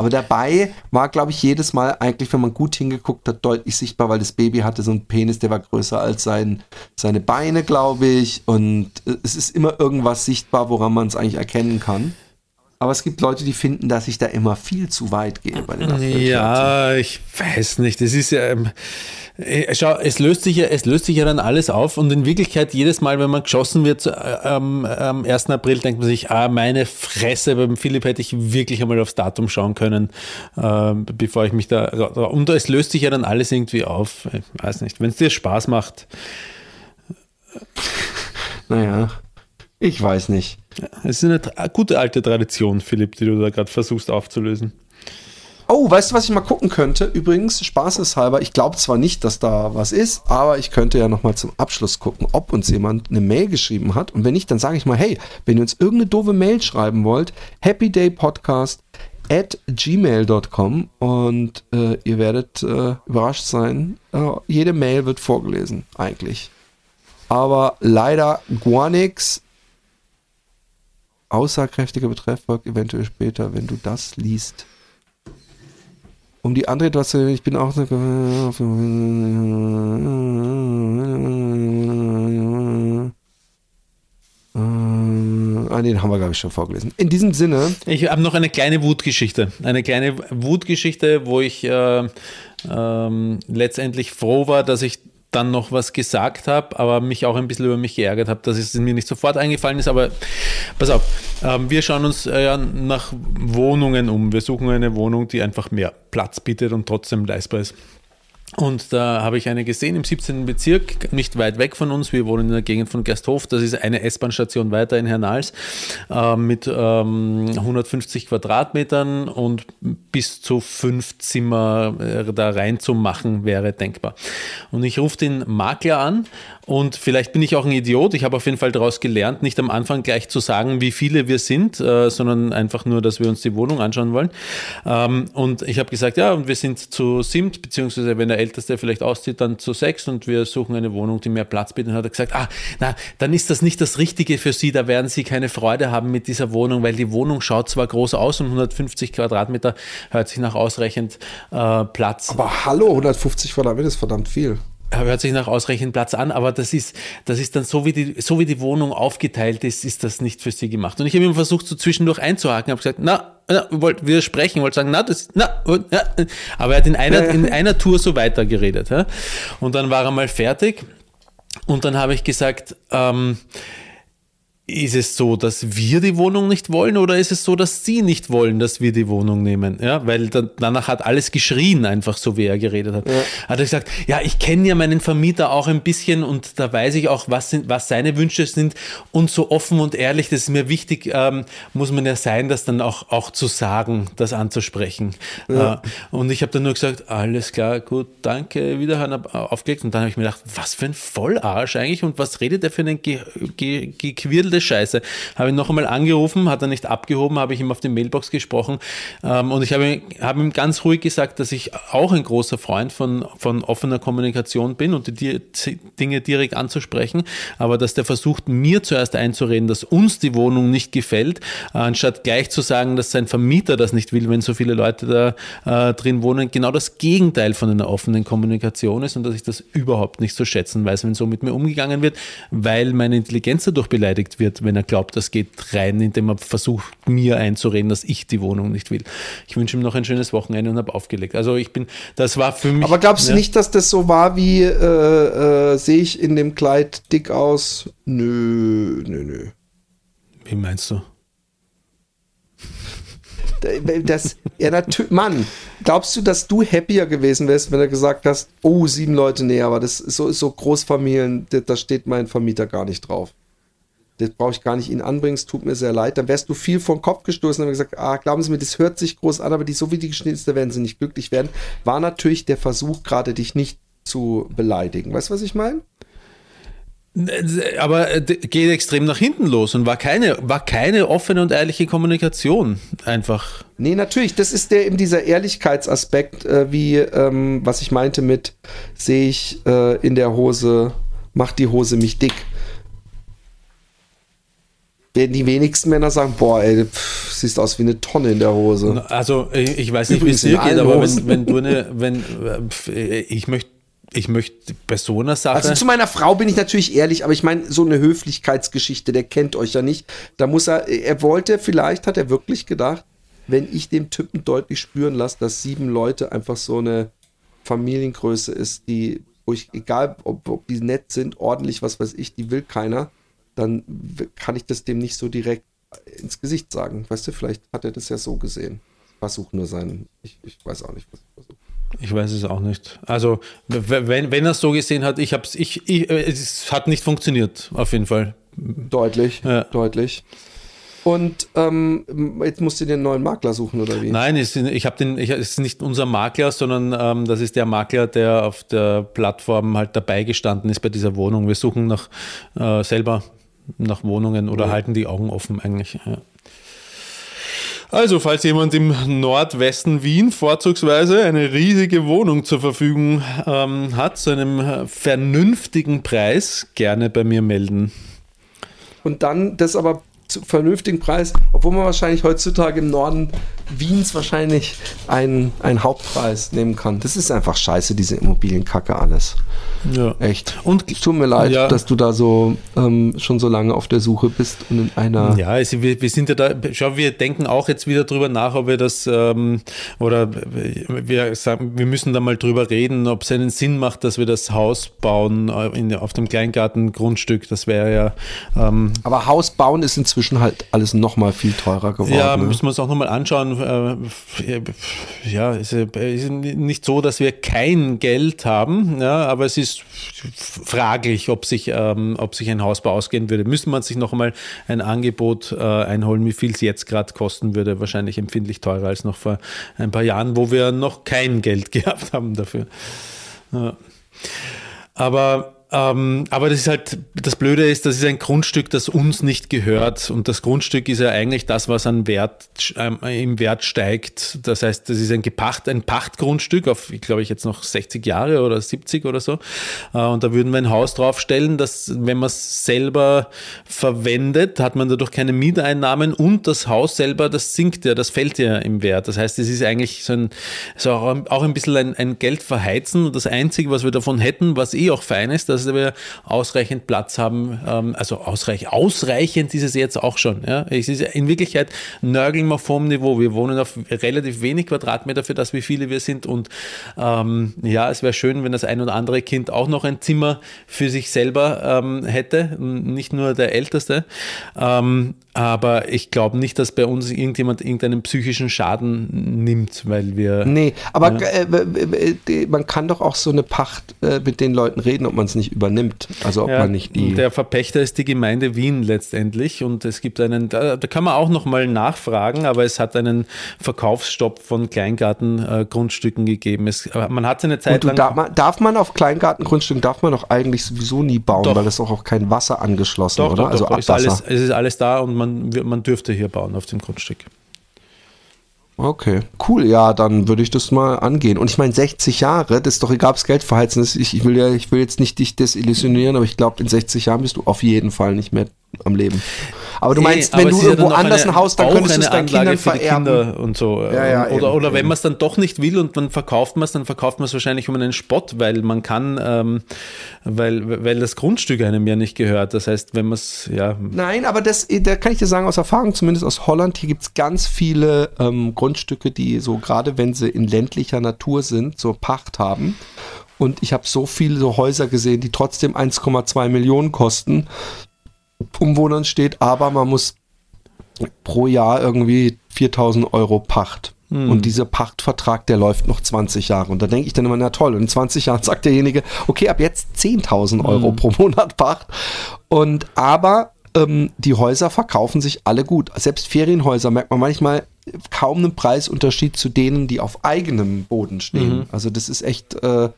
Aber dabei war, glaube ich, jedes Mal eigentlich, wenn man gut hingeguckt hat, deutlich sichtbar, weil das Baby hatte so einen Penis, der war größer als sein, seine Beine, glaube ich. Und äh, es ist immer irgendwas sichtbar, woran man es eigentlich erkennen kann. Aber es gibt Leute, die finden, dass ich da immer viel zu weit gehe bei den. Ja, ich weiß nicht. Es ist ja. Ähm, äh, schau, es löst, sich ja, es löst sich ja dann alles auf und in Wirklichkeit jedes Mal, wenn man geschossen wird äh, am, am 1. April, denkt man sich, ah, meine Fresse, beim Philipp hätte ich wirklich einmal aufs Datum schauen können, äh, bevor ich mich da. Und es löst sich ja dann alles irgendwie auf. Ich weiß nicht. Wenn es dir Spaß macht. Naja, ich weiß nicht. Es ist eine gute alte Tradition, Philipp, die du da gerade versuchst aufzulösen. Oh, weißt du, was ich mal gucken könnte? Übrigens, spaßeshalber, ich glaube zwar nicht, dass da was ist, aber ich könnte ja nochmal zum Abschluss gucken, ob uns jemand eine Mail geschrieben hat. Und wenn nicht, dann sage ich mal, hey, wenn ihr uns irgendeine doofe Mail schreiben wollt, happydaypodcast at gmail.com und äh, ihr werdet äh, überrascht sein. Äh, jede Mail wird vorgelesen, eigentlich. Aber leider nichts. Aussagekräftiger Betreff eventuell später, wenn du das liest. Um die andere zu ich bin auch äh, ah, den haben wir, glaube ich, schon vorgelesen. In diesem Sinne, Ich habe noch eine kleine Wutgeschichte. Eine kleine Wutgeschichte, wo ich äh, ähm, letztendlich froh war, dass ich dann noch was gesagt habe, aber mich auch ein bisschen über mich geärgert habe, dass es mir nicht sofort eingefallen ist. Aber pass auf, ähm, wir schauen uns äh, nach Wohnungen um. Wir suchen eine Wohnung, die einfach mehr Platz bietet und trotzdem leistbar ist. Und da habe ich eine gesehen im 17. Bezirk, nicht weit weg von uns. Wir wohnen in der Gegend von Gersthof. Das ist eine S-Bahn-Station weiter in Hernals äh, mit ähm, 150 Quadratmetern und bis zu fünf Zimmer äh, da reinzumachen wäre denkbar. Und ich rufe den Makler an und vielleicht bin ich auch ein Idiot. Ich habe auf jeden Fall daraus gelernt, nicht am Anfang gleich zu sagen, wie viele wir sind, äh, sondern einfach nur, dass wir uns die Wohnung anschauen wollen. Ähm, und ich habe gesagt, ja, und wir sind zu siebt, beziehungsweise wenn der Älteste vielleicht auszieht, dann zu sechs und wir suchen eine Wohnung, die mehr Platz bietet. Und hat er gesagt, ah, na, dann ist das nicht das Richtige für Sie, da werden Sie keine Freude haben mit dieser Wohnung, weil die Wohnung schaut zwar groß aus und 150 Quadratmeter hört sich nach ausreichend äh, Platz aber hallo, 150 Quadratmeter ist verdammt viel. Hört sich nach ausreichend Platz an, aber das ist, das ist dann so wie, die, so wie die Wohnung aufgeteilt ist, ist das nicht für sie gemacht. Und ich habe immer versucht, so zwischendurch einzuhaken, habe gesagt, na, na wollt widersprechen, wollte sagen, na, das, na, na, aber er hat in einer, in einer Tour so weitergeredet. Ja? Und dann war er mal fertig und dann habe ich gesagt, ähm, ist es so, dass wir die Wohnung nicht wollen oder ist es so, dass sie nicht wollen, dass wir die Wohnung nehmen? Ja, weil dann, danach hat alles geschrien, einfach so wie er geredet hat. Hat er gesagt, ja, ich kenne ja meinen Vermieter auch ein bisschen und da weiß ich auch, was, sind, was seine Wünsche sind und so offen und ehrlich, das ist mir wichtig, ähm, muss man ja sein, das dann auch, auch zu sagen, das anzusprechen. Äh, und ich habe dann nur gesagt, alles klar, gut, danke, wiederhören, hab aufgelegt und dann habe ich mir gedacht, was für ein Vollarsch eigentlich und was redet der für eine ge ge gequirlte Scheiße. Habe ihn noch einmal angerufen, hat er nicht abgehoben, habe ich ihm auf die Mailbox gesprochen. Ähm, und ich habe hab ihm ganz ruhig gesagt, dass ich auch ein großer Freund von, von offener Kommunikation bin und die Di- Dinge direkt anzusprechen, aber dass der versucht, mir zuerst einzureden, dass uns die Wohnung nicht gefällt, äh, anstatt gleich zu sagen, dass sein Vermieter das nicht will, wenn so viele Leute da äh, drin wohnen, genau das Gegenteil von einer offenen Kommunikation ist und dass ich das überhaupt nicht zu schätzen weiß, wenn so mit mir umgegangen wird, weil meine Intelligenz dadurch beleidigt wird, wenn er glaubt, das geht rein, indem er versucht, mir einzureden, dass ich die Wohnung nicht will. Ich wünsche ihm noch ein schönes Wochenende und habe aufgelegt. Also ich bin, das war für mich. Aber glaubst du ja. nicht, dass das so war wie, äh, äh, sehe ich in dem Kleid dick aus? Nö, nö, nö. Wie meinst du? Das, ja, natürlich, Mann, glaubst du, dass du happier gewesen wärst, wenn du gesagt hast, oh, sieben Leute, nee, aber das ist so, ist so Großfamilien, da steht mein Vermieter gar nicht drauf. Das brauche ich gar nicht ihn anbringen, es tut mir sehr leid. Dann wärst du viel vor den Kopf gestoßen und gesagt, ah, glauben Sie mir, das hört sich groß an, aber die, so wie die geschnitten ist, da werden sie nicht glücklich werden. War natürlich der Versuch, gerade dich nicht zu beleidigen. Weißt du, was ich meine? Aber äh, geht extrem nach hinten los und war keine, war keine offene und ehrliche Kommunikation. Einfach. Nee, natürlich, das ist der eben dieser Ehrlichkeitsaspekt, äh, wie ähm, was ich meinte mit, sehe ich äh, in der Hose, macht die Hose mich dick. Werden die wenigsten Männer sagen, boah, ey, pff, siehst aus wie eine Tonne in der Hose. Also ich, ich weiß nicht, wie es dir geht, aber wenn, wenn du eine, wenn äh, pf, ich möchte, ich möchte einer Sache. Also zu meiner Frau bin ich natürlich ehrlich, aber ich meine, so eine Höflichkeitsgeschichte, der kennt euch ja nicht. Da muss er, er wollte, vielleicht hat er wirklich gedacht, wenn ich dem Typen deutlich spüren lasse, dass sieben Leute einfach so eine Familiengröße ist, die, wo ich, egal ob, ob die nett sind, ordentlich, was weiß ich, die will keiner, dann kann ich das dem nicht so direkt ins Gesicht sagen. Weißt du, vielleicht hat er das ja so gesehen. Versuch nur seinen, ich, ich weiß auch nicht, was ich versuche. Ich weiß es auch nicht. Also, wenn, wenn er es so gesehen hat, ich hab's, ich, ich, äh, es hat nicht funktioniert, auf jeden Fall. Deutlich, Ja. deutlich. Und ähm, jetzt musst du dir einen neuen Makler suchen, oder wie? Nein, es, ist- ich habe den, ich, es ist nicht unser Makler, sondern ähm, das ist der Makler, der auf der Plattform halt dabei gestanden ist bei dieser Wohnung. Wir suchen nach äh, selber nach Wohnungen oder halten die Augen offen eigentlich. Ja. Also, falls jemand im Nordwesten Wien vorzugsweise eine riesige Wohnung zur Verfügung ähm, hat, zu einem äh, vernünftigen Preis, gerne bei mir melden. Und dann das aber zu vernünftigen Preis, obwohl man wahrscheinlich heutzutage im Norden Wiens wahrscheinlich einen, einen Hauptpreis nehmen kann. Das ist einfach scheiße, diese Immobilienkacke alles. Ja. Echt. Und Tut mir leid, Ja. dass du da so ähm, schon so lange auf der Suche bist und in einer. Ja, also wir, wir sind ja da, schau, wir denken auch jetzt wieder drüber nach, ob wir das, ähm, oder wir sagen, wir müssen da mal drüber reden, ob es einen Sinn macht, dass wir das Haus bauen äh, in, auf dem Kleingartengrundstück. Das wäre ja, ähm, Aber Haus bauen ist inzwischen halt alles nochmal viel teurer geworden. ja, ne? müssen wir uns auch nochmal anschauen. Äh, ja, es ist ist nicht so, dass wir kein Geld haben, ja, aber es ist fraglich, ob sich, ähm, ob sich ein Hausbau ausgehen würde. Müsste man sich noch einmal ein Angebot äh, einholen, wie viel es jetzt gerade kosten würde. Wahrscheinlich empfindlich teurer als noch vor ein paar Jahren, wo wir noch kein Geld *laughs* gehabt haben dafür. Ja. Aber, ähm, aber das ist halt, das Blöde ist, das ist ein Grundstück, das uns nicht gehört. Und das Grundstück ist ja eigentlich das, was an Wert, ähm, im Wert steigt. Das heißt, das ist ein Gepacht, ein Pachtgrundstück auf, ich glaube ich, jetzt noch 60 Jahre oder 70 oder so. Äh, und da würden wir ein Haus draufstellen, das, wenn man es selber verwendet, hat man dadurch keine Mieteinnahmen und das Haus selber, das sinkt ja, das fällt ja im Wert. Das heißt, es ist eigentlich so ein, so auch, auch ein bisschen ein, ein Geld verheizen. Und das Einzige, was wir davon hätten, was eh auch fein ist, dass wir ausreichend Platz haben, ähm, also ausreichend, ausreichend ist es jetzt auch schon. Ja? Es ist in Wirklichkeit nörgeln wir vom Niveau. Wir wohnen auf relativ wenig Quadratmeter für das, wie viele wir sind. Und ähm, ja, es wäre schön, wenn das ein oder andere Kind auch noch ein Zimmer für sich selber ähm, hätte, nicht nur der Älteste. Ähm, aber ich glaube nicht, dass bei uns irgendjemand irgendeinen psychischen Schaden nimmt, weil wir. Nee, aber äh, äh, äh, man kann doch auch so eine Pacht äh, mit den Leuten reden, ob man es nicht übernimmt. Also ob Ja, man nicht die. Der Verpächter ist die Gemeinde Wien letztendlich und es gibt einen, da, kann man auch nochmal nachfragen, aber es hat einen Verkaufsstopp von Kleingartengrundstücken gegeben. Es, äh, man hat eine Zeit lang. darf, man, darf man auf Kleingartengrundstücken, darf man doch eigentlich sowieso nie bauen, Doch. weil es auch kein Wasser angeschlossen, doch, oder? doch, also doch, ist alles, es ist alles da und man, wir- man dürfte hier bauen auf dem Grundstück. Okay, cool, ja, dann würde ich das mal angehen. Und ich meine, 60 Jahre, das ist doch egal, ob es Geld verheizen ist. Ich, ich, will ja, ich will jetzt nicht dich desillusionieren, aber ich glaube, in 60 Jahren bist du auf jeden Fall nicht mehr am Leben. Aber du meinst, wenn du irgendwo anders eine- ein Haus, dann könntest du es eine deinen Kindern vererben. Kinder und so. Ja, ja, oder eben, oder wenn eben. man es dann doch nicht will und man verkauft man es, dann verkauft man es wahrscheinlich um einen Spott, weil man kann, ähm, weil, weil das Grundstück einem ja nicht gehört. Das heißt, wenn man es, ja, Nein, aber das, da kann ich dir sagen, aus Erfahrung, zumindest aus Holland, hier gibt es ganz viele ähm, Grundstücke, die so, gerade wenn sie in ländlicher Natur sind, so Pacht haben. Und ich habe so viele so Häuser gesehen, die trotzdem 1,2 Millionen kosten, um wo dann steht, aber man muss pro Jahr irgendwie 4000 Euro Pacht. Und dieser Pachtvertrag, der läuft noch 20 Jahre. Und da denke ich dann immer, na toll. Und in 20 Jahren sagt derjenige, okay, ab jetzt 10.000 Euro pro Monat Pacht. Und aber ähm, die Häuser verkaufen sich alle gut. Selbst Ferienhäuser merkt man manchmal kaum einen Preisunterschied zu denen, die auf eigenem Boden stehen. Also das ist echt, äh,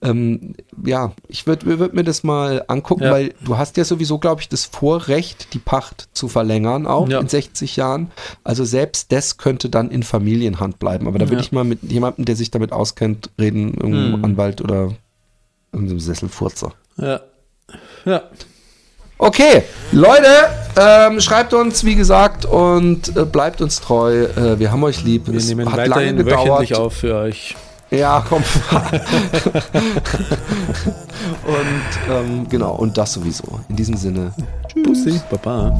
ähm, ja, ich würde würd mir das mal angucken, Ja. weil du hast ja sowieso, glaube ich, das Vorrecht, die Pacht zu verlängern, auch Ja. in 60 Jahren. Also selbst das könnte dann in Familienhand bleiben. Aber da würde Ja. ich mal mit jemandem, der sich damit auskennt, reden, irgendeinem Hm. Anwalt oder irgendeinem Sesselfurzer. ja, ja. Okay, Leute, Ähm, schreibt uns, wie gesagt, und äh, bleibt uns treu. Äh, wir haben euch lieb. Wir es nehmen hat lange gedauert. auf für euch. Ja, komm. *laughs* und ähm, genau, und das sowieso. In diesem Sinne. Bussi, Baba.